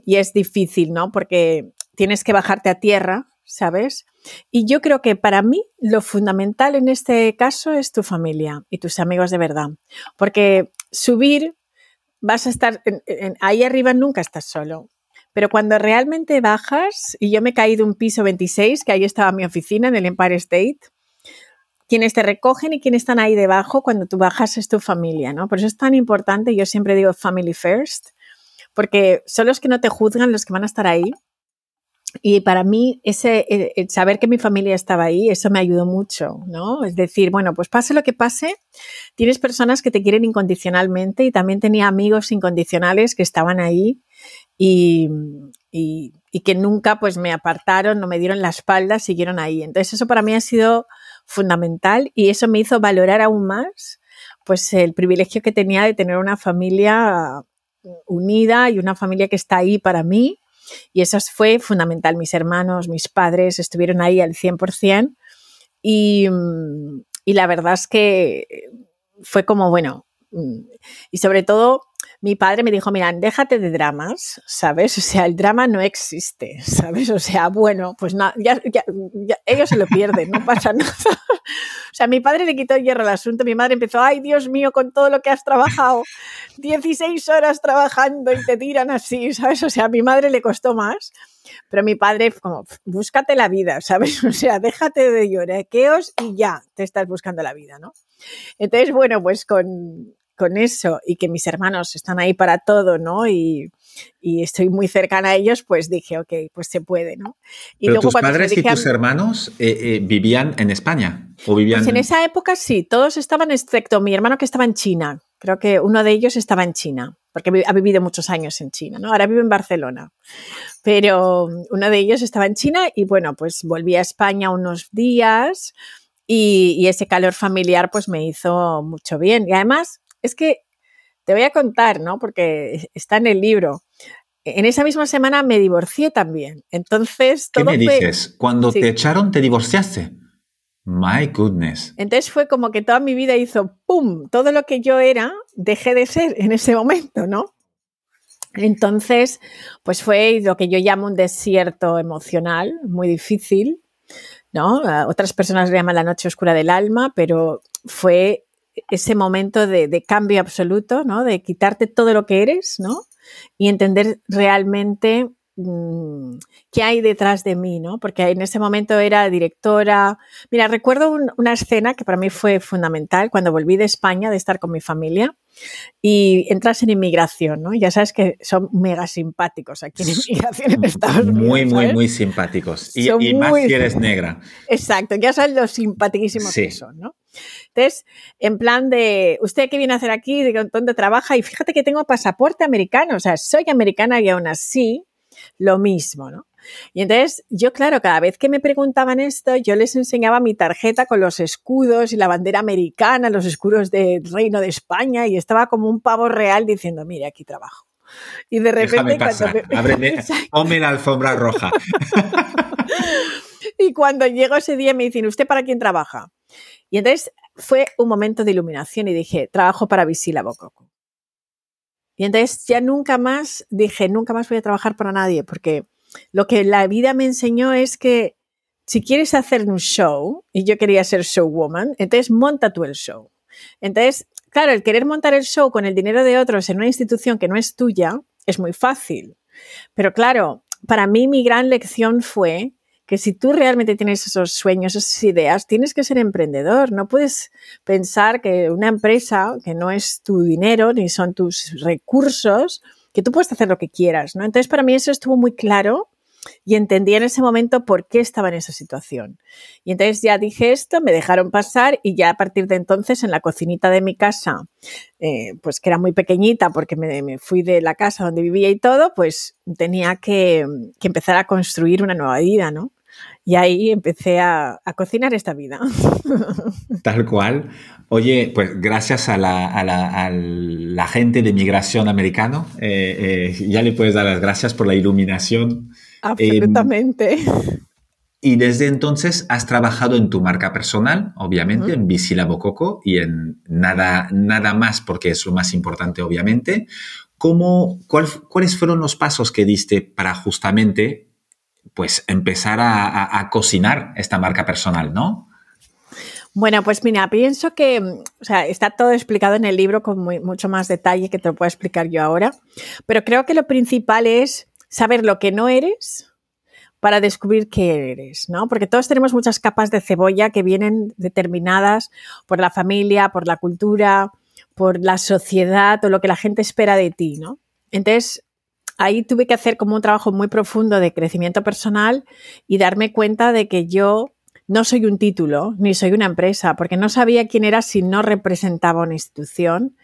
y es difícil, ¿no? Porque tienes que bajarte a tierra, ¿sabes? Y yo creo que para mí lo fundamental en este caso es tu familia y tus amigos de verdad. Porque subir, vas a estar ahí arriba, nunca estás solo. Pero cuando realmente bajas, y yo me caí de un piso 26, que ahí estaba mi oficina en el Empire State, quienes te recogen y quienes están ahí debajo cuando tú bajas es tu familia, ¿no? Por eso es tan importante, yo siempre digo family first, porque son los que no te juzgan los que van a estar ahí. Y para mí, ese, el saber que mi familia estaba ahí, eso me ayudó mucho, ¿no? Es decir, bueno, pues pase lo que pase, tienes personas que te quieren incondicionalmente y también tenía amigos incondicionales que estaban ahí y, que nunca pues me apartaron, no me dieron la espalda, siguieron ahí. Entonces eso para mí ha sido fundamental y eso me hizo valorar aún más pues el privilegio que tenía de tener una familia unida y una familia que está ahí para mí y eso fue fundamental. Mis hermanos, mis padres estuvieron ahí al 100% y, y la verdad es que fue como, bueno, y sobre todo mi padre me dijo, mira, déjate de dramas, ¿sabes? O sea, el drama no existe, ¿sabes? O sea, bueno, pues nada, ya, ellos se lo pierden, no pasa [LAUGHS] nada. O sea, mi padre le quitó hierro al asunto, mi madre empezó, ay, Dios mío, con todo lo que has trabajado, 16 horas trabajando y te tiran así, ¿sabes? O sea, a mi madre le costó más, pero mi padre, como, búscate la vida, ¿sabes? [LAUGHS] O sea, déjate de llorequeos y ya te estás buscando la vida, ¿no? Entonces, bueno, pues con, con eso y que mis hermanos están ahí para todo, ¿no? Y, estoy muy cercana a ellos, pues dije, ok, pues se puede, ¿no? Y Pero tus padres y tus hermanos eh, eh, vivían en España o vivían. Pues en esa época sí, todos estaban excepto mi hermano que estaba en China. Creo que uno de ellos estaba en China, porque ha vivido muchos años en China, ¿no? Ahora vive en Barcelona. Pero uno de ellos estaba en China y bueno, pues volví a España unos días y, y ese calor familiar pues me hizo mucho bien. Y además es que te voy a contar, ¿no? Porque está en el libro. En esa misma semana me divorcié también. Entonces, ¿qué me dices? Cuando te echaron, te divorciaste. My goodness. Entonces fue como que toda mi vida hizo ¡pum! Todo lo que yo era, dejé de ser en ese momento, ¿no? Entonces, pues fue lo que yo llamo un desierto emocional, muy difícil, ¿no? Otras personas le llaman la noche oscura del alma, pero fue ese momento de, cambio absoluto, ¿no? De quitarte todo lo que eres, ¿no? Y entender realmente qué hay detrás de mí, ¿no? Porque en ese momento era directora. Mira, recuerdo una escena que para mí fue fundamental cuando volví de España, de estar con mi familia, y entras en inmigración, ¿no? Ya sabes que son mega simpáticos aquí en inmigración en Estados Unidos. Muy, muy, muy simpáticos. Y, más si eres negra. Exacto, ya sabes lo simpaticísimos que son, ¿no? Entonces, en plan de, ¿usted qué viene a hacer aquí? ¿Dónde trabaja? Y fíjate que tengo pasaporte americano, o sea, soy americana y aún así, lo mismo, ¿no? Y entonces yo, claro, cada vez que me preguntaban esto, yo les enseñaba mi tarjeta con los escudos y la bandera americana, los escudos del Reino de España y estaba como un pavo real diciendo, mire, aquí trabajo. Y de repente... [LAUGHS] ponme la alfombra roja. [LAUGHS] y cuando llego ese día me dicen, ¿usted para quién trabaja? Y entonces fue un momento de iluminación y dije, trabajo para Visila Bococo. Y entonces ya nunca más dije, nunca más voy a trabajar para nadie, porque lo que la vida me enseñó es que si quieres hacer un show, y yo quería ser showwoman, entonces monta tú el show. Entonces, claro, el querer montar el show con el dinero de otros en una institución que no es tuya es muy fácil. Pero claro, para mí mi gran lección fue que si tú realmente tienes esos sueños, esas ideas, tienes que ser emprendedor. No puedes pensar que una empresa, que no es tu dinero ni son tus recursos, que tú puedes hacer lo que quieras, ¿no? Entonces, para mí eso estuvo muy claro y entendí en ese momento por qué estaba en esa situación. Y entonces ya dije esto, me dejaron pasar y ya a partir de entonces en la cocinita de mi casa, eh, pues que era muy pequeñita porque me, fui de la casa donde vivía y todo, pues tenía que, empezar a construir una nueva vida, ¿no? Y ahí empecé a, cocinar esta vida. [LAUGHS] Tal cual. Oye, pues gracias a la, gente de migración americano, eh, eh, ya le puedes dar las gracias por la iluminación. Absolutamente. y desde entonces has trabajado en tu marca personal, obviamente, en Visila Bococo y en nada, nada más, porque es lo más importante, obviamente. ¿Cómo, ¿Cuáles fueron los pasos que diste para justamente pues empezar a, cocinar esta marca personal, ¿no? Bueno, pues mira, pienso que o sea, está todo explicado en el libro con mucho más detalle que te lo puedo explicar yo ahora, pero creo que lo principal es saber lo que no eres para descubrir qué eres, ¿no? Porque todos tenemos muchas capas de cebolla que vienen determinadas por la familia, por la cultura, por la sociedad o lo que la gente espera de ti, ¿no? Entonces, ahí tuve que hacer como un trabajo muy profundo de crecimiento personal y darme cuenta de que yo no soy un título ni soy una empresa, porque no sabía quién era si no representaba una institución.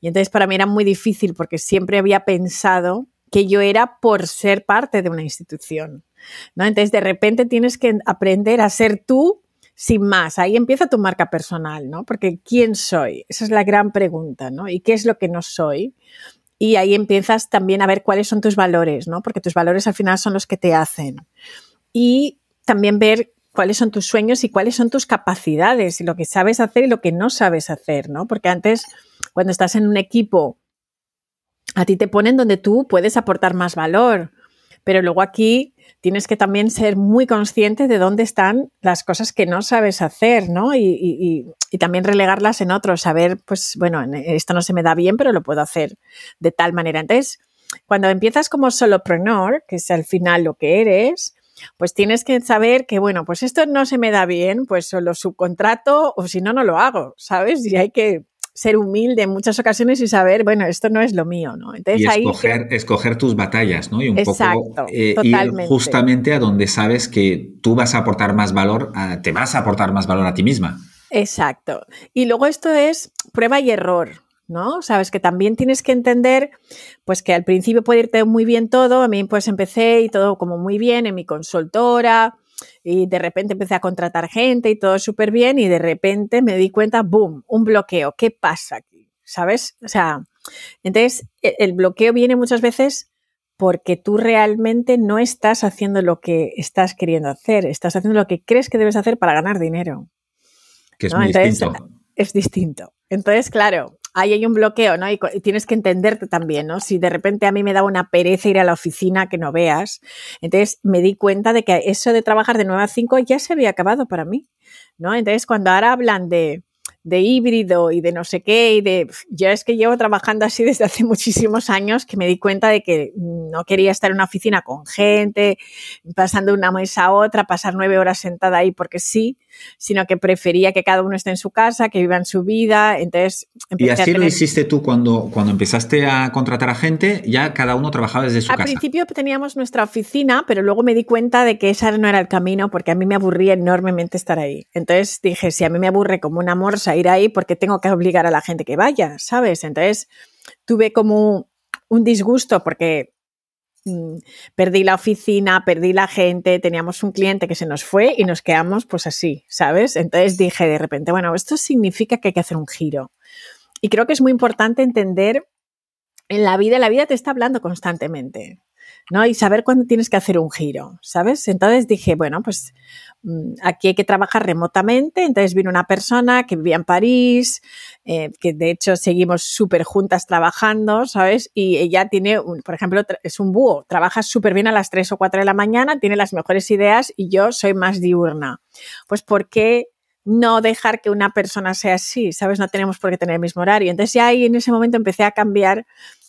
Y entonces para mí era muy difícil porque siempre había pensado que yo era por ser parte de una institución. ¿no? Entonces de repente tienes que aprender a ser tú sin más. Ahí empieza tu marca personal, ¿no? Porque ¿quién soy? Esa es la gran pregunta, ¿no? ¿Y qué es lo que no soy? y ahí empiezas también a ver cuáles son tus valores, ¿no? Porque tus valores al final son los que te hacen. Y también ver cuáles son tus sueños y cuáles son tus capacidades y lo que sabes hacer y lo que no sabes hacer, ¿no? Porque antes, cuando estás en un equipo, a ti te ponen donde tú puedes aportar más valor, pero luego aquí tienes que también ser muy consciente de dónde están las cosas que no sabes hacer, ¿no? Y, también relegarlas en otros, saber, pues, bueno, esto no se me da bien, pero lo puedo hacer de tal manera. Entonces, cuando empiezas como solopreneur, que es al final lo que eres, pues tienes que saber que, bueno, pues esto no se me da bien, pues lo subcontrato o si no, no lo hago, ¿sabes? Y hay que ser humilde en muchas ocasiones y saber, bueno, esto no es lo mío, ¿no? Entonces, y escoger, escoger tus batallas, ¿no? Y un poco eh, ir justamente a donde sabes que tú vas a aportar más valor, te vas a aportar más valor a ti misma. Exacto. Y luego esto es prueba y error, ¿no? Sabes que también tienes que entender, pues que al principio puede irte muy bien todo, a mí pues empecé y todo como muy bien en mi consultora, y de repente empecé a contratar gente y todo súper bien y de repente me di cuenta, boom, un bloqueo. ¿Qué pasa aquí? ¿Sabes? O sea, entonces e, el bloqueo viene muchas veces porque tú realmente no estás haciendo lo que estás queriendo hacer, estás haciendo lo que crees que debes hacer para ganar dinero. Que es muy distinto. Es distinto. Entonces, claro, ahí hay un bloqueo, ¿no? Y, tienes que entenderte también, ¿no? Si de repente a mí me daba una pereza ir a la oficina que no veas, entonces me di cuenta de que eso de trabajar de 9 a 5 ya se había acabado para mí, ¿no? Entonces, cuando ahora hablan de, de híbrido y de no sé qué, y de... Yo es que llevo trabajando así desde hace muchísimos años que me di cuenta de que no quería estar en una oficina con gente, pasando de una mesa a otra, pasar nueve horas sentada ahí porque sí, sino que prefería que cada uno esté en su casa, que viva en su vida. Entonces, y así lo hiciste tú cuando, cuando empezaste a contratar a gente, ya cada uno trabajaba desde su casa. Al principio teníamos nuestra oficina, pero luego me di cuenta de que ese no era el camino porque a mí me aburría enormemente estar ahí. Entonces dije, si a mí me aburre como una morsa ir ahí porque tengo que obligar a la gente que vaya, ¿sabes? Entonces tuve como un disgusto porque perdí la oficina, perdí la gente, teníamos un cliente que se nos fue y nos quedamos pues así, ¿sabes? Entonces dije de repente, bueno, esto significa que hay que hacer un giro. Y creo que es muy importante entender en la vida, la vida te está hablando constantemente. ¿No? Y saber cuándo tienes que hacer un giro, ¿sabes? Entonces dije, bueno, pues mm, aquí hay que trabajar remotamente. Entonces vino una persona que vivía en París, eh, que de hecho seguimos súper juntas trabajando, ¿sabes? Y ella tiene, por ejemplo, es un búho, trabaja súper bien a las 3 o 4 de la mañana, tiene las mejores ideas y yo soy más diurna. Pues ¿por qué no dejar que una persona sea así, ¿sabes? No tenemos por qué tener el mismo horario. Entonces ya ahí en ese momento empecé a cambiar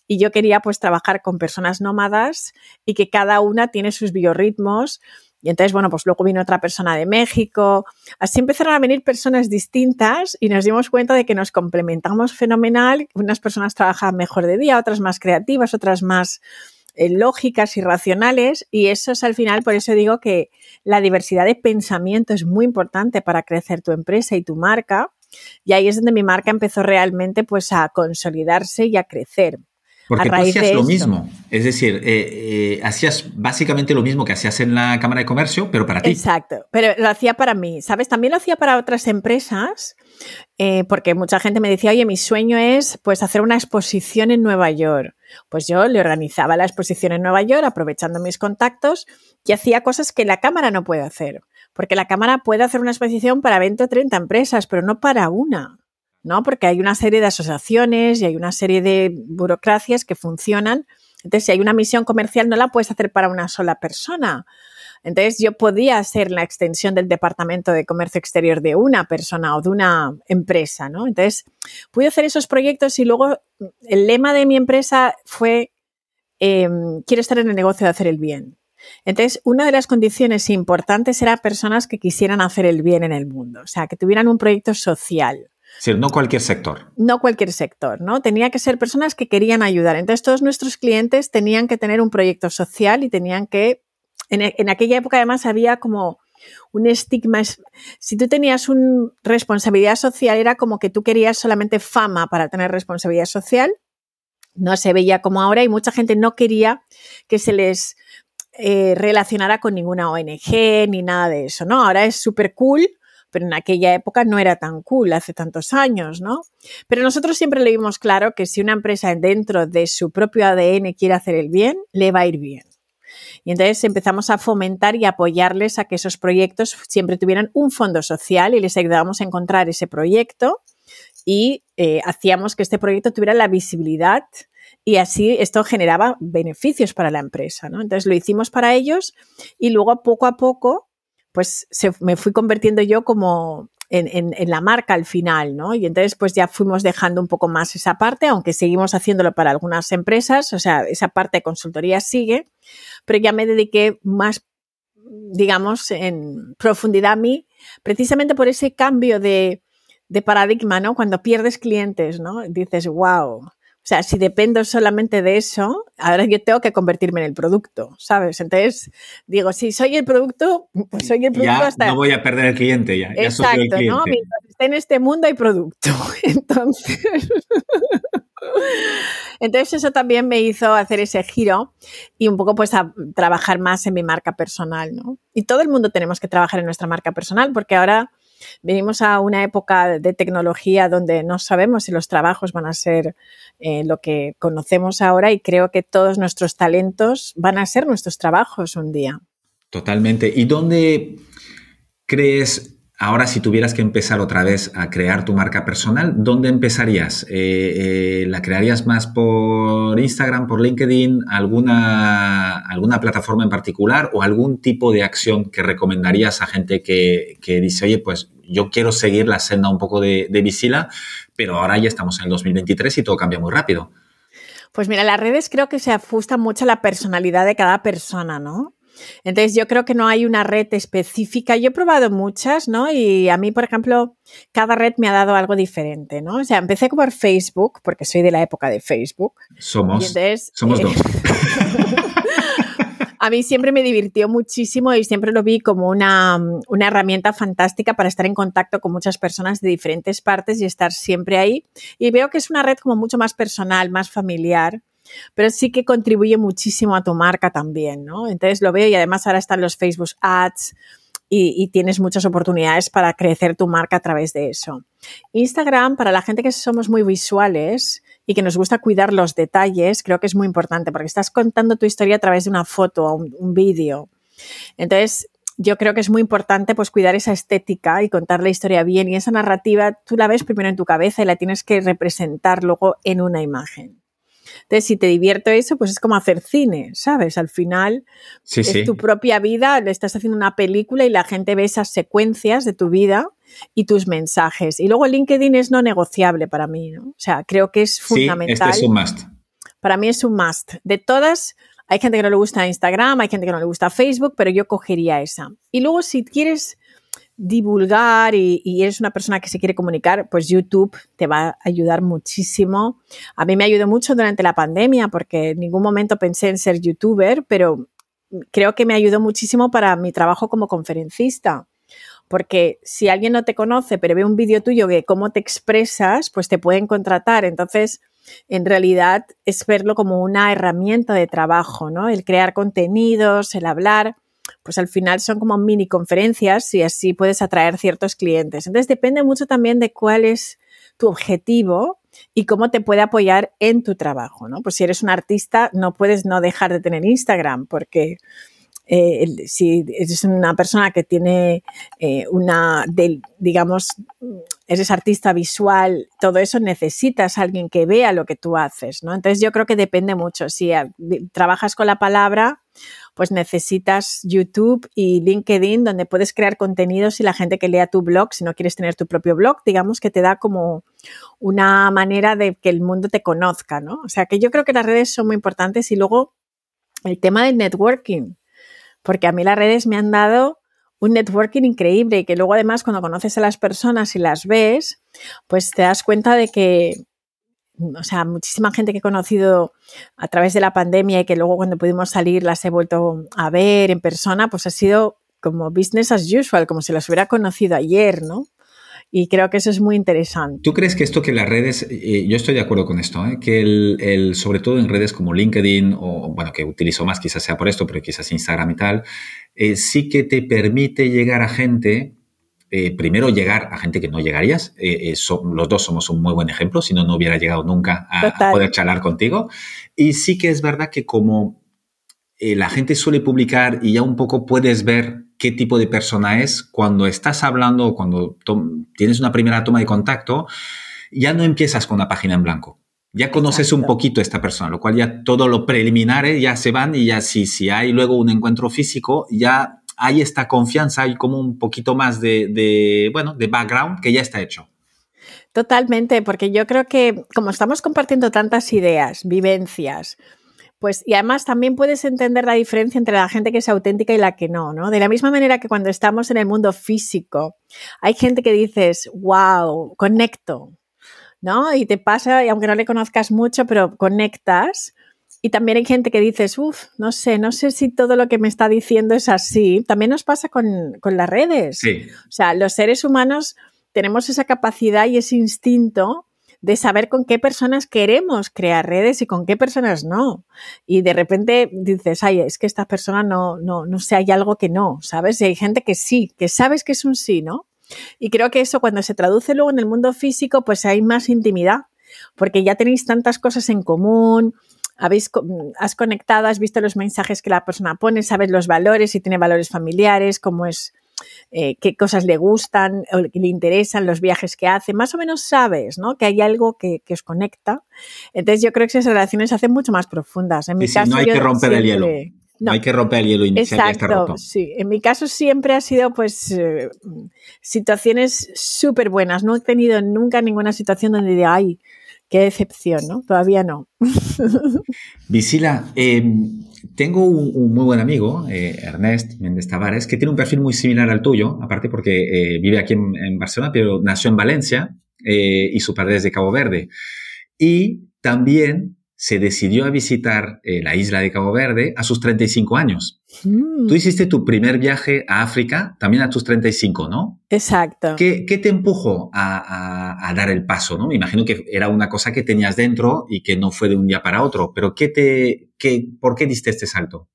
y yo quería pues trabajar con personas nómadas y que cada una tiene sus biorritmos. Y entonces, bueno, pues luego vino otra persona de México. Así empezaron a venir personas distintas y nos dimos cuenta de que nos complementamos fenomenal. Unas personas trabajaban mejor de día, otras más creativas, otras más eh, lógicas y racionales. Y eso es al final, por eso digo que la diversidad de pensamiento es muy importante para crecer tu empresa y tu marca. Y ahí es donde mi marca empezó realmente pues a consolidarse y a crecer. Porque tú hacías lo mismo. Es decir, eh, eh, hacías básicamente lo mismo que hacías en la Cámara de Comercio, pero para ti. Exacto, pero lo hacía para mí, ¿sabes? También lo hacía para otras empresas, eh, porque mucha gente me decía, oye, mi sueño es pues hacer una exposición en Nueva York. Pues yo le organizaba la exposición en Nueva York, aprovechando mis contactos, y hacía cosas que la Cámara no puede hacer. Porque la Cámara puede hacer una exposición para 20 o 30 empresas, pero no para una. ¿No? Porque hay una serie de asociaciones y hay una serie de burocracias que funcionan. Entonces, si hay una misión comercial, no la puedes hacer para una sola persona. Entonces, yo podía ser la extensión del departamento de comercio exterior de una persona o de una empresa, ¿no? Entonces, pude hacer esos proyectos y luego el lema de mi empresa fue, em, quiero estar en el negocio de hacer el bien. Entonces, una de las condiciones importantes era personas que quisieran hacer el bien en el mundo, o sea, que tuvieran un proyecto social. No cualquier sector. No cualquier sector, ¿no? Tenía que ser personas que querían ayudar. Entonces, todos nuestros clientes tenían que tener un proyecto social y tenían que. En, aquella época, además, había como un estigma. Si tú tenías una responsabilidad social, era como que tú querías solamente fama para tener responsabilidad social. No se veía como ahora y mucha gente no quería que se les eh, relacionara con ninguna ONG ni nada de eso, ¿no? Ahora es súper cool pero en aquella época no era tan cool, hace tantos años, ¿no? Pero nosotros siempre le vimos claro que si una empresa dentro de su propio ADN quiere hacer el bien, le va a ir bien. Y entonces empezamos a fomentar y apoyarles a que esos proyectos siempre tuvieran un fondo social y les ayudábamos a encontrar ese proyecto y eh, hacíamos que este proyecto tuviera la visibilidad y así esto generaba beneficios para la empresa. ¿no? Entonces lo hicimos para ellos y luego poco a poco pues me fui convirtiendo yo como en, la marca al final, ¿no? Y entonces pues ya fuimos dejando un poco más esa parte, aunque seguimos haciéndolo para algunas empresas, o sea, esa parte de consultoría sigue, pero ya me dediqué más, digamos, en profundidad a mí, precisamente por ese cambio de, de paradigma, ¿no? Cuando pierdes clientes, ¿no? Dices, wow, o sea, si dependo solamente de eso, ahora yo tengo que convertirme en el producto, ¿sabes? Entonces, digo, si soy el producto, pues soy el producto ya hasta... No voy a perder el cliente ya. Exacto, ¿no? Mientras esté en este mundo hay producto. [LAUGHS] Entonces... Entonces eso también me hizo hacer ese giro y un poco pues a trabajar más en mi marca personal, ¿no? Y todo el mundo tenemos que trabajar en nuestra marca personal porque ahora venimos a una época de tecnología donde no sabemos si los trabajos van a ser eh, lo que conocemos ahora y creo que todos nuestros talentos van a ser nuestros trabajos un día. Totalmente. ¿Y dónde crees Ahora, si tuvieras que empezar otra vez a crear tu marca personal, ¿dónde empezarías? Eh, eh, ¿La crearías más por Instagram, por LinkedIn, alguna, alguna plataforma en particular o algún tipo de acción que recomendarías a gente que, que dice, oye, pues yo quiero seguir la senda un poco de, de Visila, pero ahora ya estamos en el 2023 y todo cambia muy rápido. Pues mira, las redes creo que se ajustan mucho a la personalidad de cada persona, ¿no? Entonces yo creo que no hay una red específica. Yo he probado muchas, ¿no? Y a mí, por ejemplo, cada red me ha dado algo diferente, ¿no? O sea, empecé por Facebook, porque soy de la época de Facebook. Somos. somos eh, dos. [LAUGHS] a mí siempre me divirtió muchísimo y siempre lo vi como una, una, herramienta fantástica para estar en contacto con muchas personas de diferentes partes y estar siempre ahí. Y veo que es una red como mucho más personal, más familiar pero sí que contribuye muchísimo a tu marca también, ¿no? Entonces lo veo y además ahora están los Facebook Ads y, tienes muchas oportunidades para crecer tu marca a través de eso. Instagram, para la gente que somos muy visuales y que nos gusta cuidar los detalles, creo que es muy importante porque estás contando tu historia a través de una foto o un, un vídeo. Entonces, yo creo que es muy importante pues cuidar esa estética y contar la historia bien y esa narrativa tú la ves primero en tu cabeza y la tienes que representar luego en una imagen. Entonces, si te divierto eso, pues es como hacer cine, ¿sabes? Al final es tu propia vida, le estás haciendo una película y la gente ve esas secuencias de tu vida y tus mensajes. Y luego LinkedIn es no negociable para mí, ¿no? O sea, creo que es fundamental. Sí, este es un must. Para mí es un must. De todas, hay gente que no le gusta Instagram, hay gente que no le gusta Facebook, pero yo cogería esa. Y luego, si quieres divulgar y, eres una persona que se quiere comunicar, pues YouTube te va a ayudar muchísimo. A mí me ayudó mucho durante la pandemia porque en ningún momento pensé en ser youtuber, pero creo que me ayudó muchísimo para mi trabajo como conferencista. Porque si alguien no te conoce, pero ve un vídeo tuyo de cómo te expresas, pues te pueden contratar. Entonces, en realidad es verlo como una herramienta de trabajo, ¿no? El crear contenidos, el hablar pues al final son como mini conferencias y así puedes atraer ciertos clientes. Entonces depende mucho también de cuál es tu objetivo y cómo te puede apoyar en tu trabajo, ¿no? Pues si eres un artista no puedes no dejar de tener Instagram porque eh, si eres una persona que tiene eh, una, digamos, eres artista visual, todo eso necesitas a alguien que vea lo que tú haces, ¿no? Entonces yo creo que depende mucho. Si eh, trabajas con la palabra, pues necesitas YouTube y LinkedIn donde puedes crear contenidos y la gente que lea tu blog, si no quieres tener tu propio blog, digamos que te da como una manera de que el mundo te conozca, ¿no? O sea que yo creo que las redes son muy importantes y luego el tema del networking, porque a mí las redes me han dado un networking increíble y que luego además cuando conoces a las personas y las ves, pues te das cuenta de que o sea, muchísima gente que he conocido a través de la pandemia y que luego cuando pudimos salir las he vuelto a ver en persona, pues ha sido como business as usual, como si las hubiera conocido ayer, ¿no? Y creo que eso es muy interesante. ¿Tú crees que esto que las redes, yo estoy de acuerdo con esto, ¿eh? que el, sobre todo en redes como LinkedIn, o bueno, que utilizo más quizás sea por esto, pero quizás Instagram y tal, eh, sí que te permite llegar a gente eh, primero llegar a gente que no llegarías. Eh, eh, los dos somos un muy buen ejemplo, si no, no hubiera llegado nunca a, poder charlar contigo. Y sí que es verdad que como la gente suele publicar y ya un poco puedes ver qué tipo de persona es, cuando estás hablando, cuando tienes una primera toma de contacto, ya no empiezas con una página en blanco. Ya conoces un poquito a esta persona, lo cual ya todo lo preliminares ya se van y ya si, si hay luego un encuentro físico, ya hay esta confianza, hay como un poquito más de, bueno, de background que ya está hecho. Totalmente, porque yo creo que como estamos compartiendo tantas ideas, vivencias, pues y además también puedes entender la diferencia entre la gente que es auténtica y la que no, ¿no? De la misma manera que cuando estamos en el mundo físico, hay gente que dices, wow, conecto, ¿no? Y te pasa, y aunque no le conozcas mucho, pero conectas, y también hay gente que dices, uff, no sé, no sé si todo lo que me está diciendo es así. También nos pasa con, las redes. O sea, los seres humanos tenemos esa capacidad y ese instinto de saber con qué personas queremos crear redes y con qué personas no. Y de repente dices, ay, es que esta persona no, no, no sé, hay algo que no, ¿sabes? Y hay gente que sí, que sabes que es un sí, ¿no? Y creo que eso cuando se traduce luego en el mundo físico, pues hay más intimidad, porque ya tenéis tantas cosas en común, habéis, has conectado, has visto los mensajes que la persona pone, sabes los valores, si tiene valores familiares, cómo es, eh, qué cosas le gustan o le interesan, los viajes que hace, más o menos sabes, ¿no? Que hay algo que, os conecta. Entonces yo creo que esas relaciones se hacen mucho más profundas. En mi caso, no hay que romper el hielo. No, hay que romper el hielo inicial. Exacto, sí. En mi caso siempre ha sido pues eh, situaciones súper buenas. No he tenido nunca ninguna situación donde diga, ay, qué decepción, ¿no? Todavía no. [LAUGHS] Visila, em, tengo un, muy buen amigo, eh, Ernest Méndez Tavares, que tiene un perfil muy similar al tuyo, aparte porque eh, vive aquí en, Barcelona, pero nació en Valencia y su padre es de Cabo Verde. Y también se decidió a visitar eh, la isla de Cabo Verde a sus 35 años. Mm. Tú hiciste tu primer viaje a África también a tus 35, ¿no? Exacto. ¿Qué, te empujó a, dar el paso? ¿no? Me imagino que era una cosa que tenías dentro y que no fue de un día para otro, pero ¿qué te, qué, ¿por qué diste este salto?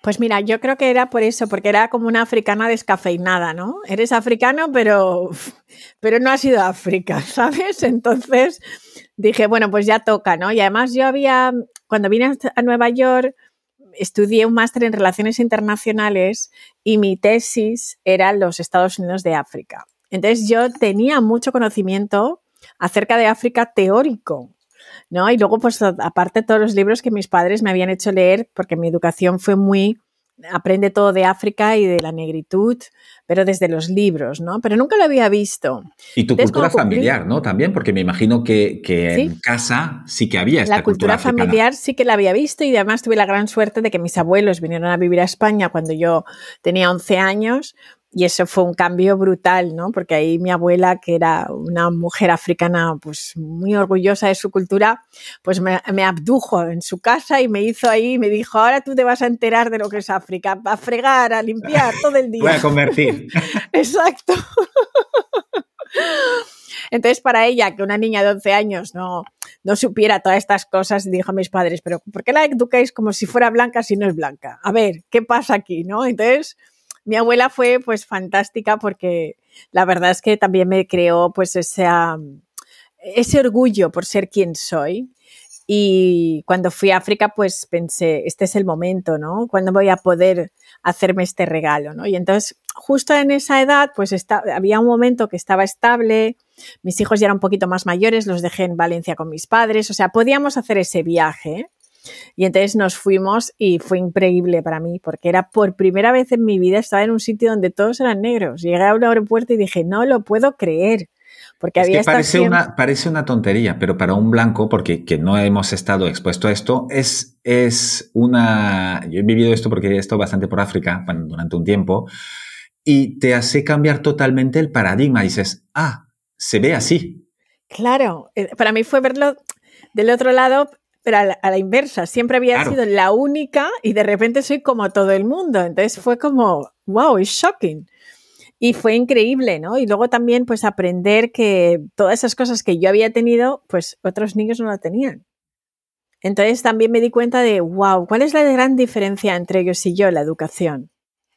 Pues mira, yo creo que era por eso, porque era como una africana descafeinada, ¿no? Eres africano, pero, pero no has ido a África, [LAUGHS] ¿sabes? Entonces dije, bueno, pues ya toca, ¿no? Y además yo había, cuando vine a Nueva York, estudié un máster en relaciones internacionales y mi tesis era los Estados Unidos de África. Entonces yo tenía mucho conocimiento acerca de África teórico, ¿no? Y luego, pues aparte todos los libros que mis padres me habían hecho leer, porque mi educación fue muy aprende todo de África y de la negritud, pero desde los libros, ¿no? Pero nunca lo había visto. Y tu cultura familiar, ¿no? También, porque me imagino que, en casa sí que había esta La cultura, familiar sí que la había visto y además tuve la gran suerte de que mis abuelos vinieron a vivir a España cuando yo tenía 11 años, y eso fue un cambio brutal, ¿no? Porque ahí mi abuela, que era una mujer africana, pues muy orgullosa de su cultura, pues me, abdujo en su casa y me hizo ahí, me dijo, ahora tú te vas a enterar de lo que es África, a fregar, a limpiar todo el día. [LAUGHS] Voy a convertir. [LAUGHS] Exacto. Entonces, para ella, que una niña de 11 años no, no supiera todas estas cosas, dijo a mis padres, pero ¿por qué la educáis como si fuera blanca si no es blanca? A ver, ¿qué pasa aquí? ¿No? Entonces, mi abuela fue pues fantástica porque la verdad es que también me creó pues ese, orgullo por ser quien soy. Y cuando fui a África, pues pensé, este es el momento, ¿no? ¿Cuándo voy a poder hacerme este regalo, ¿no? Y entonces, justo en esa edad, pues había un momento que estaba estable, mis hijos ya eran un poquito más mayores, los dejé en Valencia con mis padres, o sea, podíamos hacer ese viaje. Y entonces nos fuimos y fue increíble para mí, porque era por primera vez en mi vida, estaba en un sitio donde todos eran negros. Llegué a un aeropuerto y dije, no lo puedo creer. Porque había que parece, una, parece una tontería, pero para un blanco, porque que no hemos estado expuesto a esto, es, es una... Yo he vivido esto porque he estado bastante por África durante un tiempo y te hace cambiar totalmente el paradigma. Dices, ah, se ve así. Claro, eh, para mí fue verlo del otro lado, pero a la, inversa, siempre había sido la única y de repente soy como todo el mundo. Entonces fue como, wow, es shocking. Y fue increíble, ¿no? Y luego también pues aprender que todas esas cosas que yo había tenido, pues otros niños no la tenían. Entonces también me di cuenta de, wow, ¿cuál es la gran diferencia entre ellos y yo? La educación.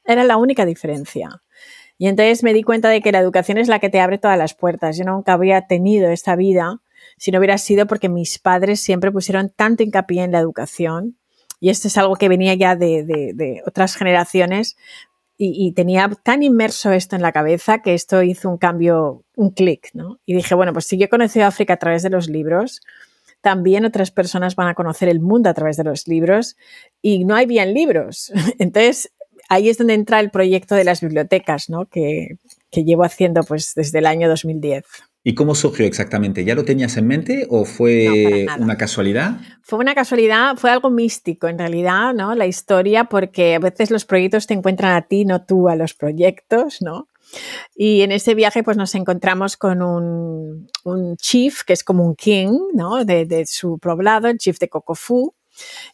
Era la única diferencia. Y entonces me di cuenta de que la educación es la que te abre todas las puertas. Yo nunca habría tenido esta vida si no hubiera sido porque mis padres siempre pusieron tanto hincapié en la educación. Y esto es algo que venía ya de, otras generaciones y, tenía tan inmerso esto en la cabeza que esto hizo un cambio, un clic, ¿no? Y dije, bueno, pues si yo he conocido África a través de los libros, también otras personas van a conocer el mundo a través de los libros y no hay bien libros. [LAUGHS] Entonces, ahí es donde entra el proyecto de las bibliotecas, ¿no? Que, que llevo haciendo pues desde el año 2010. ¿Y cómo surgió exactamente? ¿Ya lo tenías en mente o fue una casualidad? Fue una casualidad, fue algo místico en realidad, ¿no? La historia, porque a veces los proyectos te encuentran a ti, no tú a los proyectos, ¿no? Y en ese viaje pues nos encontramos con un, chief, que es como un king, ¿no? De, de su poblado, el chief de Cocofu,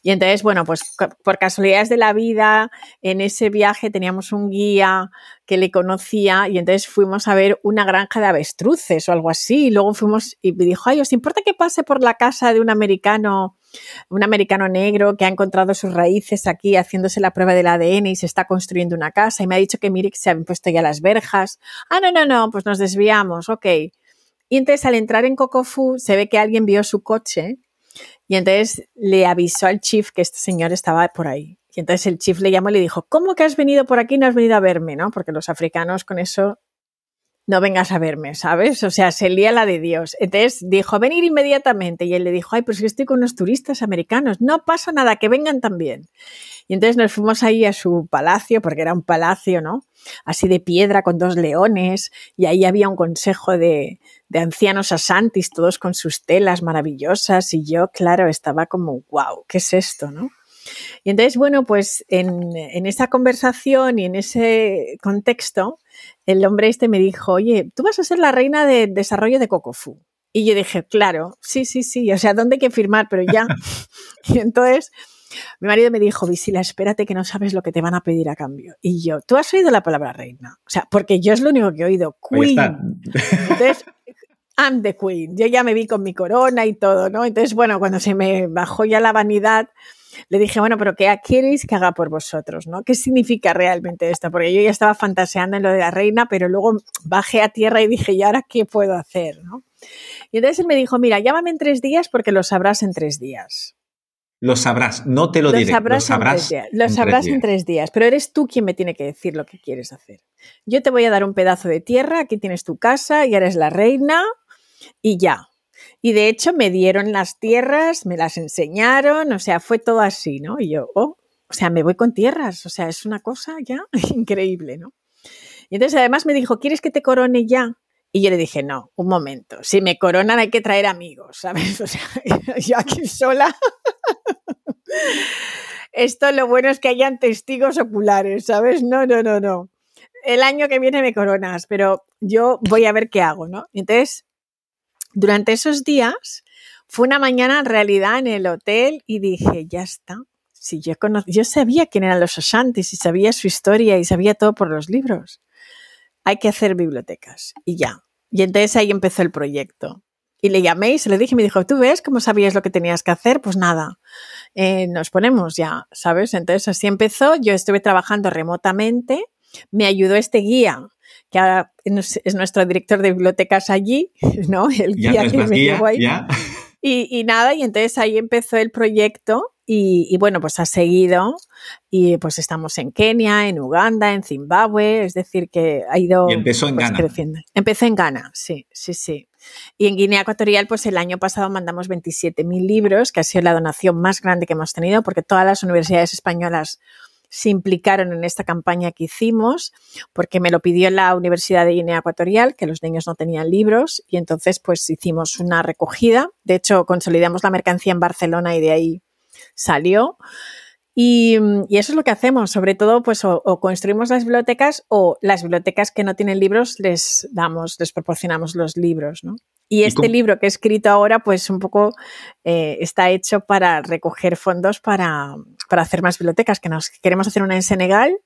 y entonces, bueno, pues por casualidades de la vida, en ese viaje teníamos un guía que le conocía y entonces fuimos a ver una granja de avestruces o algo así. Y luego fuimos y me dijo, ay, ¿os importa que pase por la casa de un americano, un americano negro que ha encontrado sus raíces aquí haciéndose la prueba del ADN y se está construyendo una casa? Y me ha dicho que mire que se han puesto ya las verjas. Ah, no, no, no, pues nos desviamos, ok. Y entonces al entrar en Cocofu se ve que alguien vio su coche y entonces le avisó al chief que este señor estaba por ahí. Y entonces el chief le llamó y le dijo, ¿cómo que has venido por aquí y no has venido a verme? ¿no? Porque los africanos con eso no vengas a verme, ¿sabes? O sea, se lía la de Dios. Entonces dijo, venir inmediatamente. Y él le dijo, ay, pues yo estoy con unos turistas americanos. No pasa nada, que vengan también. Y entonces nos fuimos ahí a su palacio, porque era un palacio, ¿no? Así de piedra con dos leones, y ahí había un consejo de, de ancianos asantis, todos con sus telas maravillosas, y yo, claro, estaba como, wow, ¿qué es esto, no? Y entonces, bueno, pues en, en, esa conversación y en ese contexto, el hombre este me dijo, oye, tú vas a ser la reina de desarrollo de Cocofu. Y yo dije, claro, sí, sí, sí, o sea, ¿dónde hay que firmar? Pero ya. [LAUGHS] y entonces mi marido me dijo, Visila, espérate que no sabes lo que te van a pedir a cambio. Y yo, ¿tú has oído la palabra reina? O sea, porque yo es lo único que he oído, queen. Entonces, I'm the queen. Yo ya me vi con mi corona y todo, ¿no? Entonces, bueno, cuando se me bajó ya la vanidad, le dije, bueno, pero ¿qué queréis que haga por vosotros? ¿no? ¿Qué significa realmente esto? Porque yo ya estaba fantaseando en lo de la reina, pero luego bajé a tierra y dije, ¿y ahora qué puedo hacer? ¿no? Y entonces él me dijo, mira, llámame en tres días porque lo sabrás en tres días. Lo sabrás, no te lo, diré. Sabrás lo sabrás, en, lo sabrás en tres días, pero eres tú quien me tiene que decir lo que quieres hacer. Yo te voy a dar un pedazo de tierra, aquí tienes tu casa, y eres la reina y ya. Y de hecho me dieron las tierras, me las enseñaron, o sea, fue todo así, ¿no? Y yo, oh, o sea, me voy con tierras, o sea, es una cosa ya [LAUGHS] increíble, ¿no? Y entonces además me dijo, ¿quieres que te corone ya? Y yo le dije, no, un momento, si me coronan hay que traer amigos, ¿sabes? [LAUGHS] O sea, [LAUGHS] yo aquí sola. Esto lo bueno es que hayan testigos oculares, ¿sabes? No, no, no, no. El año que viene me coronas, pero yo voy a ver qué hago, ¿no? Entonces, durante esos días, fue una mañana en realidad en el hotel y dije, ya está. Si yo, yo sabía quién eran los Ashantis y sabía su historia y sabía todo por los libros. Hay que hacer bibliotecas y ya. Y entonces ahí empezó el proyecto. Y le llamé y se lo dije me dijo, ¿tú ves cómo sabías lo que tenías que hacer? Pues nada, eh, nos ponemos ya, ¿sabes? Entonces así empezó. Yo estuve trabajando remotamente. Me ayudó este guía que ahora es nuestro director de bibliotecas allí, [LAUGHS] ¿no? El guía que me llevó ahí. Y, y, nada, y entonces ahí empezó el proyecto y, y, bueno, pues ha seguido y pues estamos en Kenia, en Uganda, en Zimbabue, es decir, que ha ido y empezó en pues, Ghana. creciendo. Empezó en Ghana, sí, sí, sí. Y en Guinea Ecuatorial, pues el año pasado mandamos 27.000 libros, que ha sido la donación más grande que hemos tenido, porque todas las universidades españolas se implicaron en esta campaña que hicimos, porque me lo pidió la Universidad de Guinea Ecuatorial, que los niños no tenían libros, y entonces pues hicimos una recogida. De hecho, consolidamos la mercancía en Barcelona y de ahí salió. Y, y, eso es lo que hacemos, sobre todo, pues o, o, construimos las bibliotecas o las bibliotecas que no tienen libros les damos, les proporcionamos los libros, ¿no? Y este ¿Y libro que he escrito ahora, pues un poco eh, está hecho para recoger fondos para, para, hacer más bibliotecas, que nos queremos hacer una en Senegal,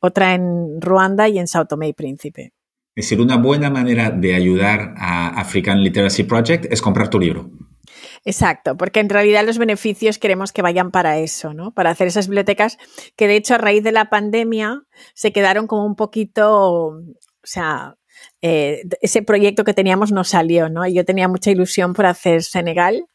otra en Ruanda y en Sao Tomé y Príncipe. Es decir, una buena manera de ayudar a African Literacy Project es comprar tu libro. Exacto, porque en realidad los beneficios queremos que vayan para eso, ¿no? Para hacer esas bibliotecas que de hecho a raíz de la pandemia se quedaron como un poquito, o sea, eh, ese proyecto que teníamos no salió, ¿no? Yo tenía mucha ilusión por hacer Senegal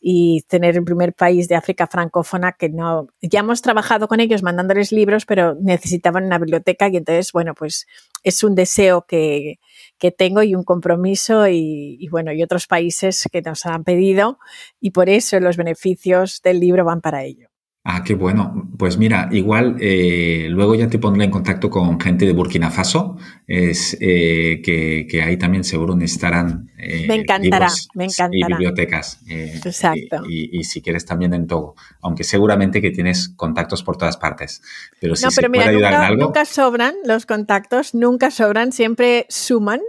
y tener el primer país de África francófona que no, ya hemos trabajado con ellos mandándoles libros, pero necesitaban una biblioteca y entonces, bueno, pues es un deseo que, que tengo y un compromiso y, y, bueno, y otros países que nos han pedido y por eso los beneficios del libro van para ello. Ah, qué bueno. Pues mira, igual eh, luego ya te pondré en contacto con gente de Burkina Faso, es eh, que, que, ahí también seguro necesitarán eh, me encantará, me encantará. y bibliotecas. Eh, Exacto. Y, y, y, si quieres también en Togo, aunque seguramente que tienes contactos por todas partes. Pero si no, pero se mira, puede ayudar nunca, en algo. nunca sobran los contactos, nunca sobran, siempre suman.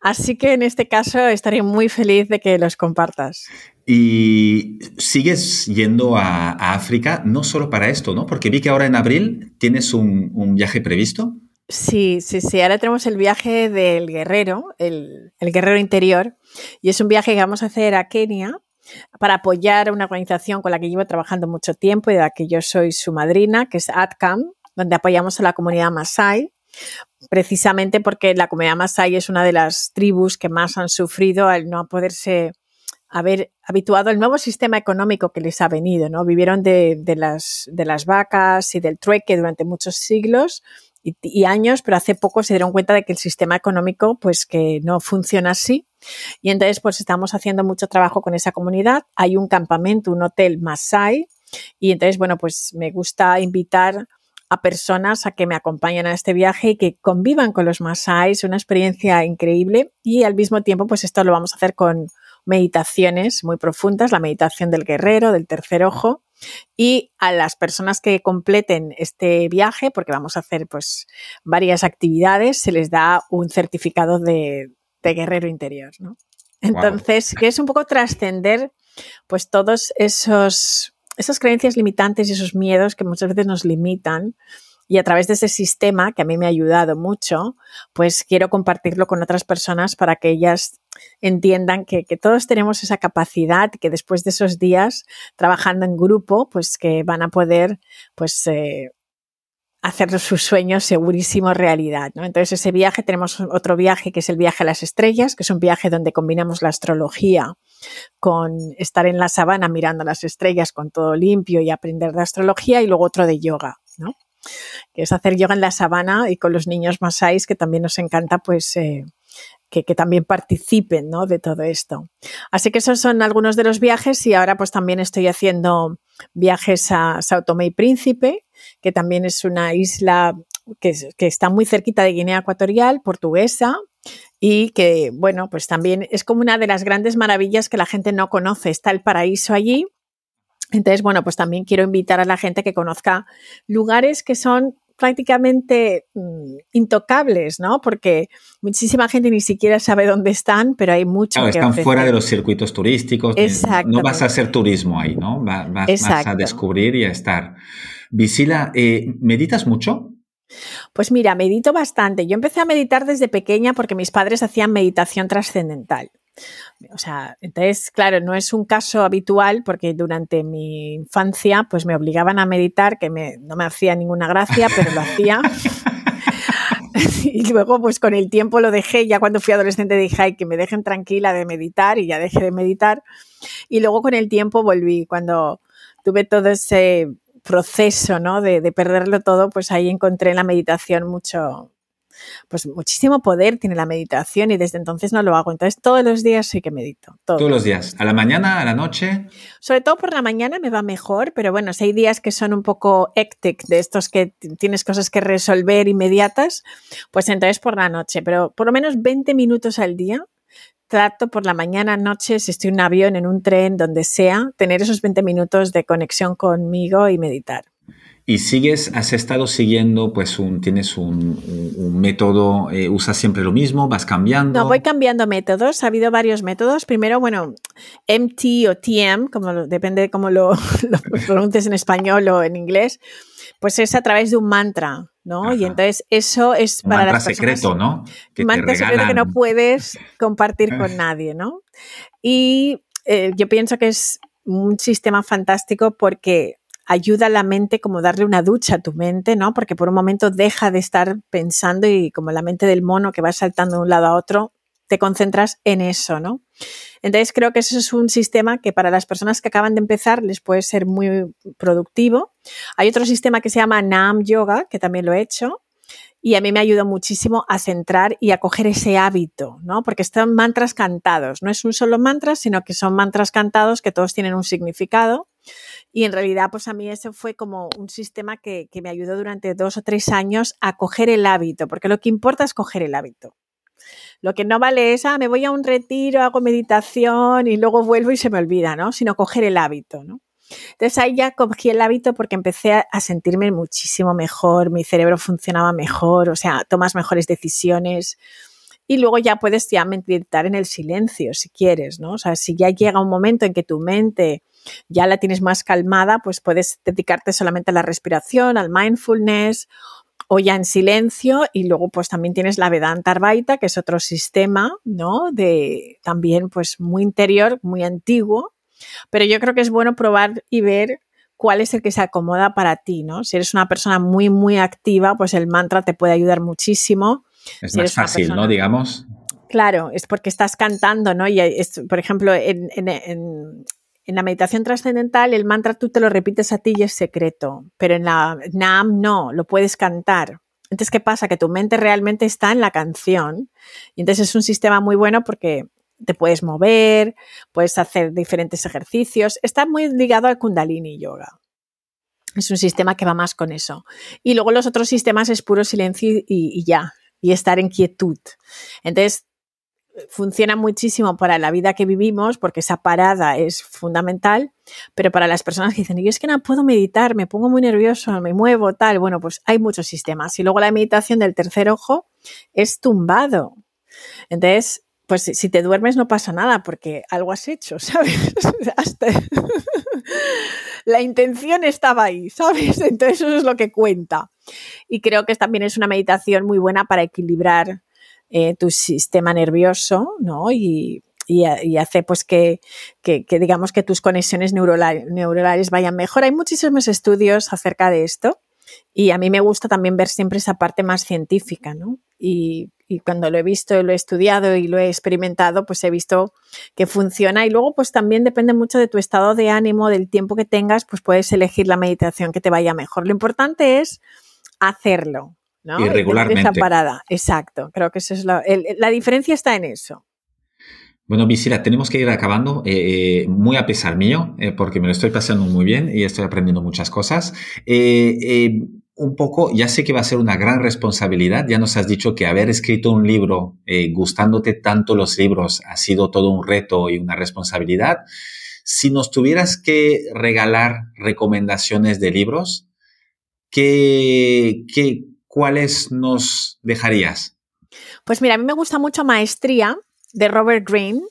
Así que en este caso estaré muy feliz de que los compartas. Y sigues yendo a, África, no solo para esto, ¿no? Porque vi que ahora en abril tienes un, un viaje previsto. Sí, sí, sí. Ahora tenemos el viaje del guerrero, el, el, guerrero interior, y es un viaje que vamos a hacer a Kenia para apoyar a una organización con la que llevo trabajando mucho tiempo y de la que yo soy su madrina, que es ADCAM, donde apoyamos a la comunidad Masai, precisamente porque la comunidad Masai es una de las tribus que más han sufrido al no poderse haber habituado al nuevo sistema económico que les ha venido, ¿no? Vivieron de, las, de las vacas y del trueque durante muchos siglos y, y, años, pero hace poco se dieron cuenta de que el sistema económico, pues que no funciona así. Y entonces, pues estamos haciendo mucho trabajo con esa comunidad. Hay un campamento, un hotel Masai, Y entonces, bueno, pues me gusta invitar a personas a que me acompañen a este viaje y que convivan con los Masáis, una experiencia increíble y al mismo tiempo pues esto lo vamos a hacer con meditaciones muy profundas, la meditación del guerrero, del tercer ojo y a las personas que completen este viaje, porque vamos a hacer pues varias actividades, se les da un certificado de, guerrero interior, ¿no? Entonces, que es un poco trascender pues todos esos esas creencias limitantes y esos miedos que muchas veces nos limitan y a través de ese sistema que a mí me ha ayudado mucho, pues quiero compartirlo con otras personas para que ellas entiendan que, todos tenemos esa capacidad, que después de esos días trabajando en grupo, pues que van a poder pues eh, hacer sus sueños segurísimo realidad. ¿no? Entonces, ese viaje, tenemos otro viaje que es el viaje a las estrellas, que es un viaje donde combinamos la astrología con estar en la sabana mirando las estrellas con todo limpio y aprender de astrología, y luego otro de yoga, ¿no? que es hacer yoga en la sabana y con los niños masáis, que también nos encanta, pues. Eh, que, también participen ¿no? de todo esto. Así que esos son algunos de los viajes y ahora pues también estoy haciendo viajes a Sao Tomé y Príncipe, que también es una isla que, está muy cerquita de Guinea Ecuatorial, portuguesa, y que, bueno, pues también es como una de las grandes maravillas que la gente no conoce. Está el paraíso allí. Entonces, bueno, pues también quiero invitar a la gente que conozca lugares que son prácticamente mm, intocables, ¿no? Porque muchísima gente ni siquiera sabe dónde están, pero hay mucho claro, están fuera de los circuitos turísticos. No vas a hacer turismo ahí, ¿no? Vas, a descubrir y a estar. Visila, eh, ¿meditas mucho? Pues mira, medito bastante. Yo empecé a meditar desde pequeña porque mis padres hacían meditación trascendental. O sea, entonces, claro, no es un caso habitual porque durante mi infancia pues me obligaban a meditar, que no me hacía ninguna gracia, pero lo hacía. [LAUGHS] y luego, pues con el tiempo lo dejé. Ya cuando fui adolescente dije, ay, que me dejen tranquila de meditar y ya dejé de meditar. Y luego con el tiempo volví. Cuando tuve todo ese proceso, ¿no? De, de perderlo todo, pues ahí encontré en la meditación mucho, pues muchísimo poder tiene la meditación y desde entonces no lo hago. Entonces todos los días sí que medito. Todos, los días. ¿A la mañana, a la noche? Sobre todo por la mañana me va mejor, pero bueno, si hay días que son un poco hectic, de estos que tienes cosas que resolver inmediatas, pues entonces por la noche. Pero por lo menos 20 minutos al día trato por la mañana, noche, si estoy en un avión, en un tren, donde sea, tener esos 20 minutos de conexión conmigo y meditar. Y sigues, has estado siguiendo, pues un, tienes un, método, eh, usas siempre lo mismo, vas cambiando. No, voy cambiando métodos, ha habido varios métodos. Primero, bueno, MT o TM, como depende de cómo lo, [LAUGHS] lo pronuncies en español o en inglés, pues es a través de un mantra, ¿no? Y entonces eso es para mantra las secreto, ¿no? Que mantra secreto que no puedes [LAUGHS] compartir con nadie, ¿no? Y eh, yo pienso que es un sistema fantástico porque ayuda a la mente como darle una ducha a tu mente, ¿no? Porque por un momento deja de estar pensando y como la mente del mono que va saltando de un lado a otro, te concentras en eso, ¿no? Entonces creo que eso es un sistema que para las personas que acaban de empezar les puede ser muy productivo. Hay otro sistema que se llama Nam Yoga, que también lo he hecho, y a mí me ayuda muchísimo a centrar y a coger ese hábito, ¿no? Porque están mantras cantados, no es un solo mantra, sino que son mantras cantados que todos tienen un significado y en realidad, pues a mí eso fue como un sistema que, me ayudó durante dos o tres años a coger el hábito, porque lo que importa es coger el hábito. Lo que no vale es, ah, me voy a un retiro, hago meditación y luego vuelvo y se me olvida, ¿no? Sino coger el hábito, ¿no? Entonces ahí ya cogí el hábito porque empecé a, sentirme muchísimo mejor, mi cerebro funcionaba mejor, o sea, tomas mejores decisiones. Y luego ya puedes ya meditar en el silencio si quieres, ¿no? O sea, si ya llega un momento en que tu mente ya la tienes más calmada, pues puedes dedicarte solamente a la respiración, al mindfulness o ya en silencio y luego pues también tienes la Vedanta Arvaita, que es otro sistema, ¿no? De también pues muy interior, muy antiguo, pero yo creo que es bueno probar y ver cuál es el que se acomoda para ti, ¿no? Si eres una persona muy, muy activa, pues el mantra te puede ayudar muchísimo. Es más fácil, ¿no? Digamos. Claro, es porque estás cantando, ¿no? Y por ejemplo, en, en la meditación trascendental, el mantra tú te lo repites a ti y es secreto, pero en la Nam no, lo puedes cantar. Entonces, ¿qué pasa? Que tu mente realmente está en la canción. Y entonces es un sistema muy bueno porque te puedes mover, puedes hacer diferentes ejercicios. Está muy ligado al Kundalini Yoga. Es un sistema que va más con eso. Y luego los otros sistemas es puro silencio y, y ya, y estar en quietud. Entonces, funciona muchísimo para la vida que vivimos, porque esa parada es fundamental, pero para las personas que dicen, yo es que no puedo meditar, me pongo muy nervioso, me muevo, tal, bueno, pues hay muchos sistemas. Y luego la meditación del tercer ojo es tumbado. Entonces, pues si te duermes no pasa nada porque algo has hecho, [LAUGHS] ¿sabes? [LAUGHS] la intención estaba ahí, ¿sabes? Entonces eso es lo que cuenta. Y creo que también es una meditación muy buena para equilibrar eh, tu sistema nervioso, ¿no? Y, hace pues que, digamos que tus conexiones neurales, vayan mejor. Hay muchísimos estudios acerca de esto y a mí me gusta también ver siempre esa parte más científica, ¿no? Y, y, cuando lo he visto, lo he estudiado y lo he experimentado, pues he visto que funciona y luego pues también depende mucho de tu estado de ánimo, del tiempo que tengas, pues puedes elegir la meditación que te vaya mejor. Lo importante es hacerlo, ¿no? Y regularmente. Esa parada, exacto. Creo que eso es la, diferencia está en eso. Bueno, Visira, tenemos que ir acabando, eh, eh, muy a pesar mío, eh, porque me lo estoy pasando muy bien y estoy aprendiendo muchas cosas. un poco, ya sé que va a ser una gran responsabilidad, ya nos has dicho que haber escrito un libro, gustándote tanto los libros, ha sido todo un reto y una responsabilidad. Si nos tuvieras que regalar recomendaciones de libros, ¿qué, qué, ¿cuáles nos dejarías? Pues mira, a mí me gusta mucho Maestría de Robert Greene.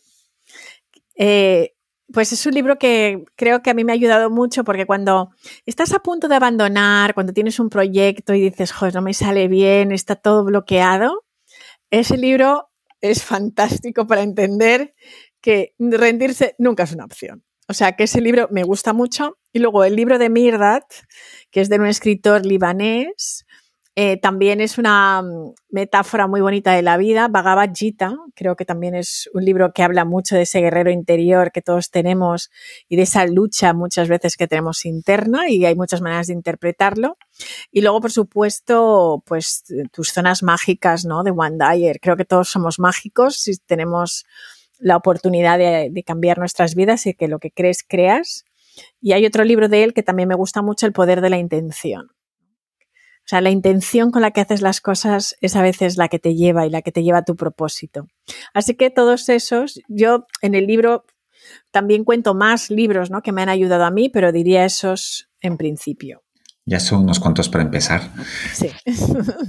Eh, pues es un libro que creo que a mí me ha ayudado mucho porque cuando estás a punto de abandonar, cuando tienes un proyecto y dices, joder, no me sale bien, está todo bloqueado, ese libro es fantástico para entender que rendirse nunca es una opción. O sea, que ese libro me gusta mucho. Y luego el libro de Mirdat, que es de un escritor libanés, eh, también es una mm, metáfora muy bonita de la vida. Bhagavad Gita, creo que también es un libro que habla mucho de ese guerrero interior que todos tenemos y de esa lucha muchas veces que tenemos interna y hay muchas maneras de interpretarlo. Y luego, por supuesto, pues tus zonas mágicas, ¿no? De One Dyer. Creo que todos somos mágicos si tenemos la oportunidad de, de cambiar nuestras vidas y que lo que crees, creas. Y hay otro libro de él que también me gusta mucho, El poder de la intención o sea, la intención con la que haces las cosas es a veces la que te lleva y la que te lleva a tu propósito. Así que todos esos, yo en el libro también cuento más libros ¿no? que me han ayudado a mí, pero diría esos en principio. Ya son unos cuantos para empezar. Sí. [LAUGHS]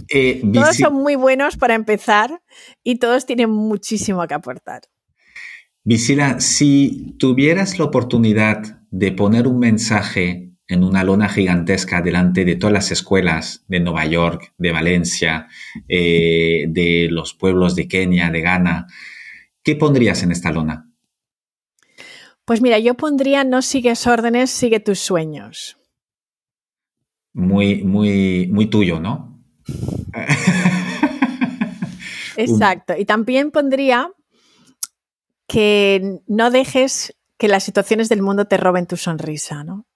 Eh, [LAUGHS] todos son muy buenos para empezar y todos tienen muchísimo que aportar. Visila, si tuvieras la oportunidad de poner un mensaje en una lona gigantesca delante de todas las escuelas de Nueva York, de Valencia, eh, de los pueblos de Kenia, de Ghana. ¿Qué pondrías en esta lona? Pues mira, yo pondría no sigues órdenes, sigue tus sueños. Muy, muy, muy tuyo, ¿no? [LAUGHS] Exacto. Y también pondría que no dejes que las situaciones del mundo te roben tu sonrisa, ¿no?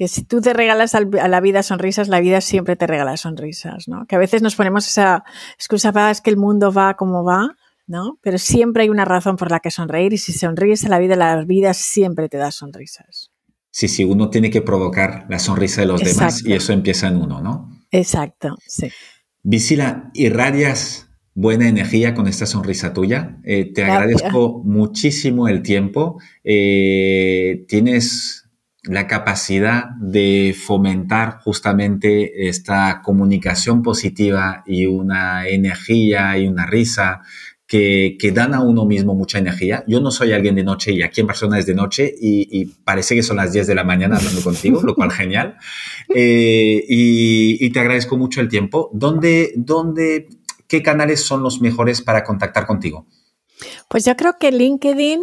Que si tú te regalas a la vida sonrisas, la vida siempre te regala sonrisas, ¿no? Que a veces nos ponemos esa excusa, va, es que el mundo va como va, ¿no? Pero siempre hay una razón por la que sonreír y si sonríes a la vida, la vida siempre te da sonrisas. Sí, sí, uno tiene que provocar la sonrisa de los demás y eso empieza en uno, ¿no? Exacto, sí. Visila, irradias buena energía con esta sonrisa tuya. Eh, te agradezco muchísimo el tiempo. Eh, tienes la capacidad de fomentar justamente esta comunicación positiva y una energía y una risa que, dan a uno mismo mucha energía. Yo no soy alguien de noche y aquí en Barcelona es de noche y, parece que son las 10 de la mañana hablando contigo, lo cual genial. [LAUGHS] Eh, y, te agradezco mucho el tiempo. ¿Dónde, dónde, qué canales son los mejores para contactar contigo? Pues yo creo que LinkedIn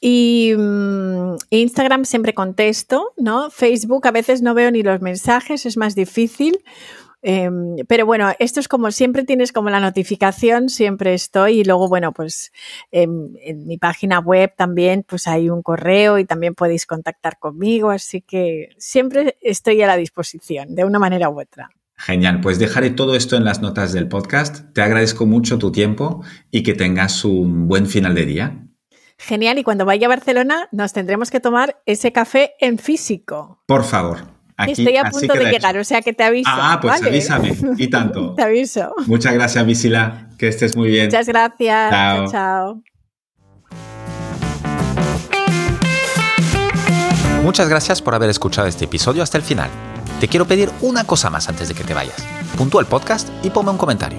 y mm, Instagram siempre contesto, ¿no? Facebook a veces no veo ni los mensajes, es más difícil. Em, pero bueno, esto es como siempre tienes como la notificación, siempre estoy y luego, bueno, pues en, en, mi página web también pues hay un correo y también podéis contactar conmigo, así que siempre estoy a la disposición de una manera u otra. Genial, pues dejaré todo esto en las notas del podcast. Te agradezco mucho tu tiempo y que tengas un buen final de día. Genial, y cuando vaya a Barcelona nos tendremos que tomar ese café en físico. Por favor. Estoy a punto de llegar, o sea que te aviso. Ah, pues avísame, y [LAUGHS] tanto. te aviso. Muchas gracias, Visila, que estés muy bien. Muchas gracias. chao. chao. Muchas gracias por haber escuchado este episodio hasta el final. Te quiero pedir una cosa más antes de que te vayas. Puntúa el podcast y ponme un comentario.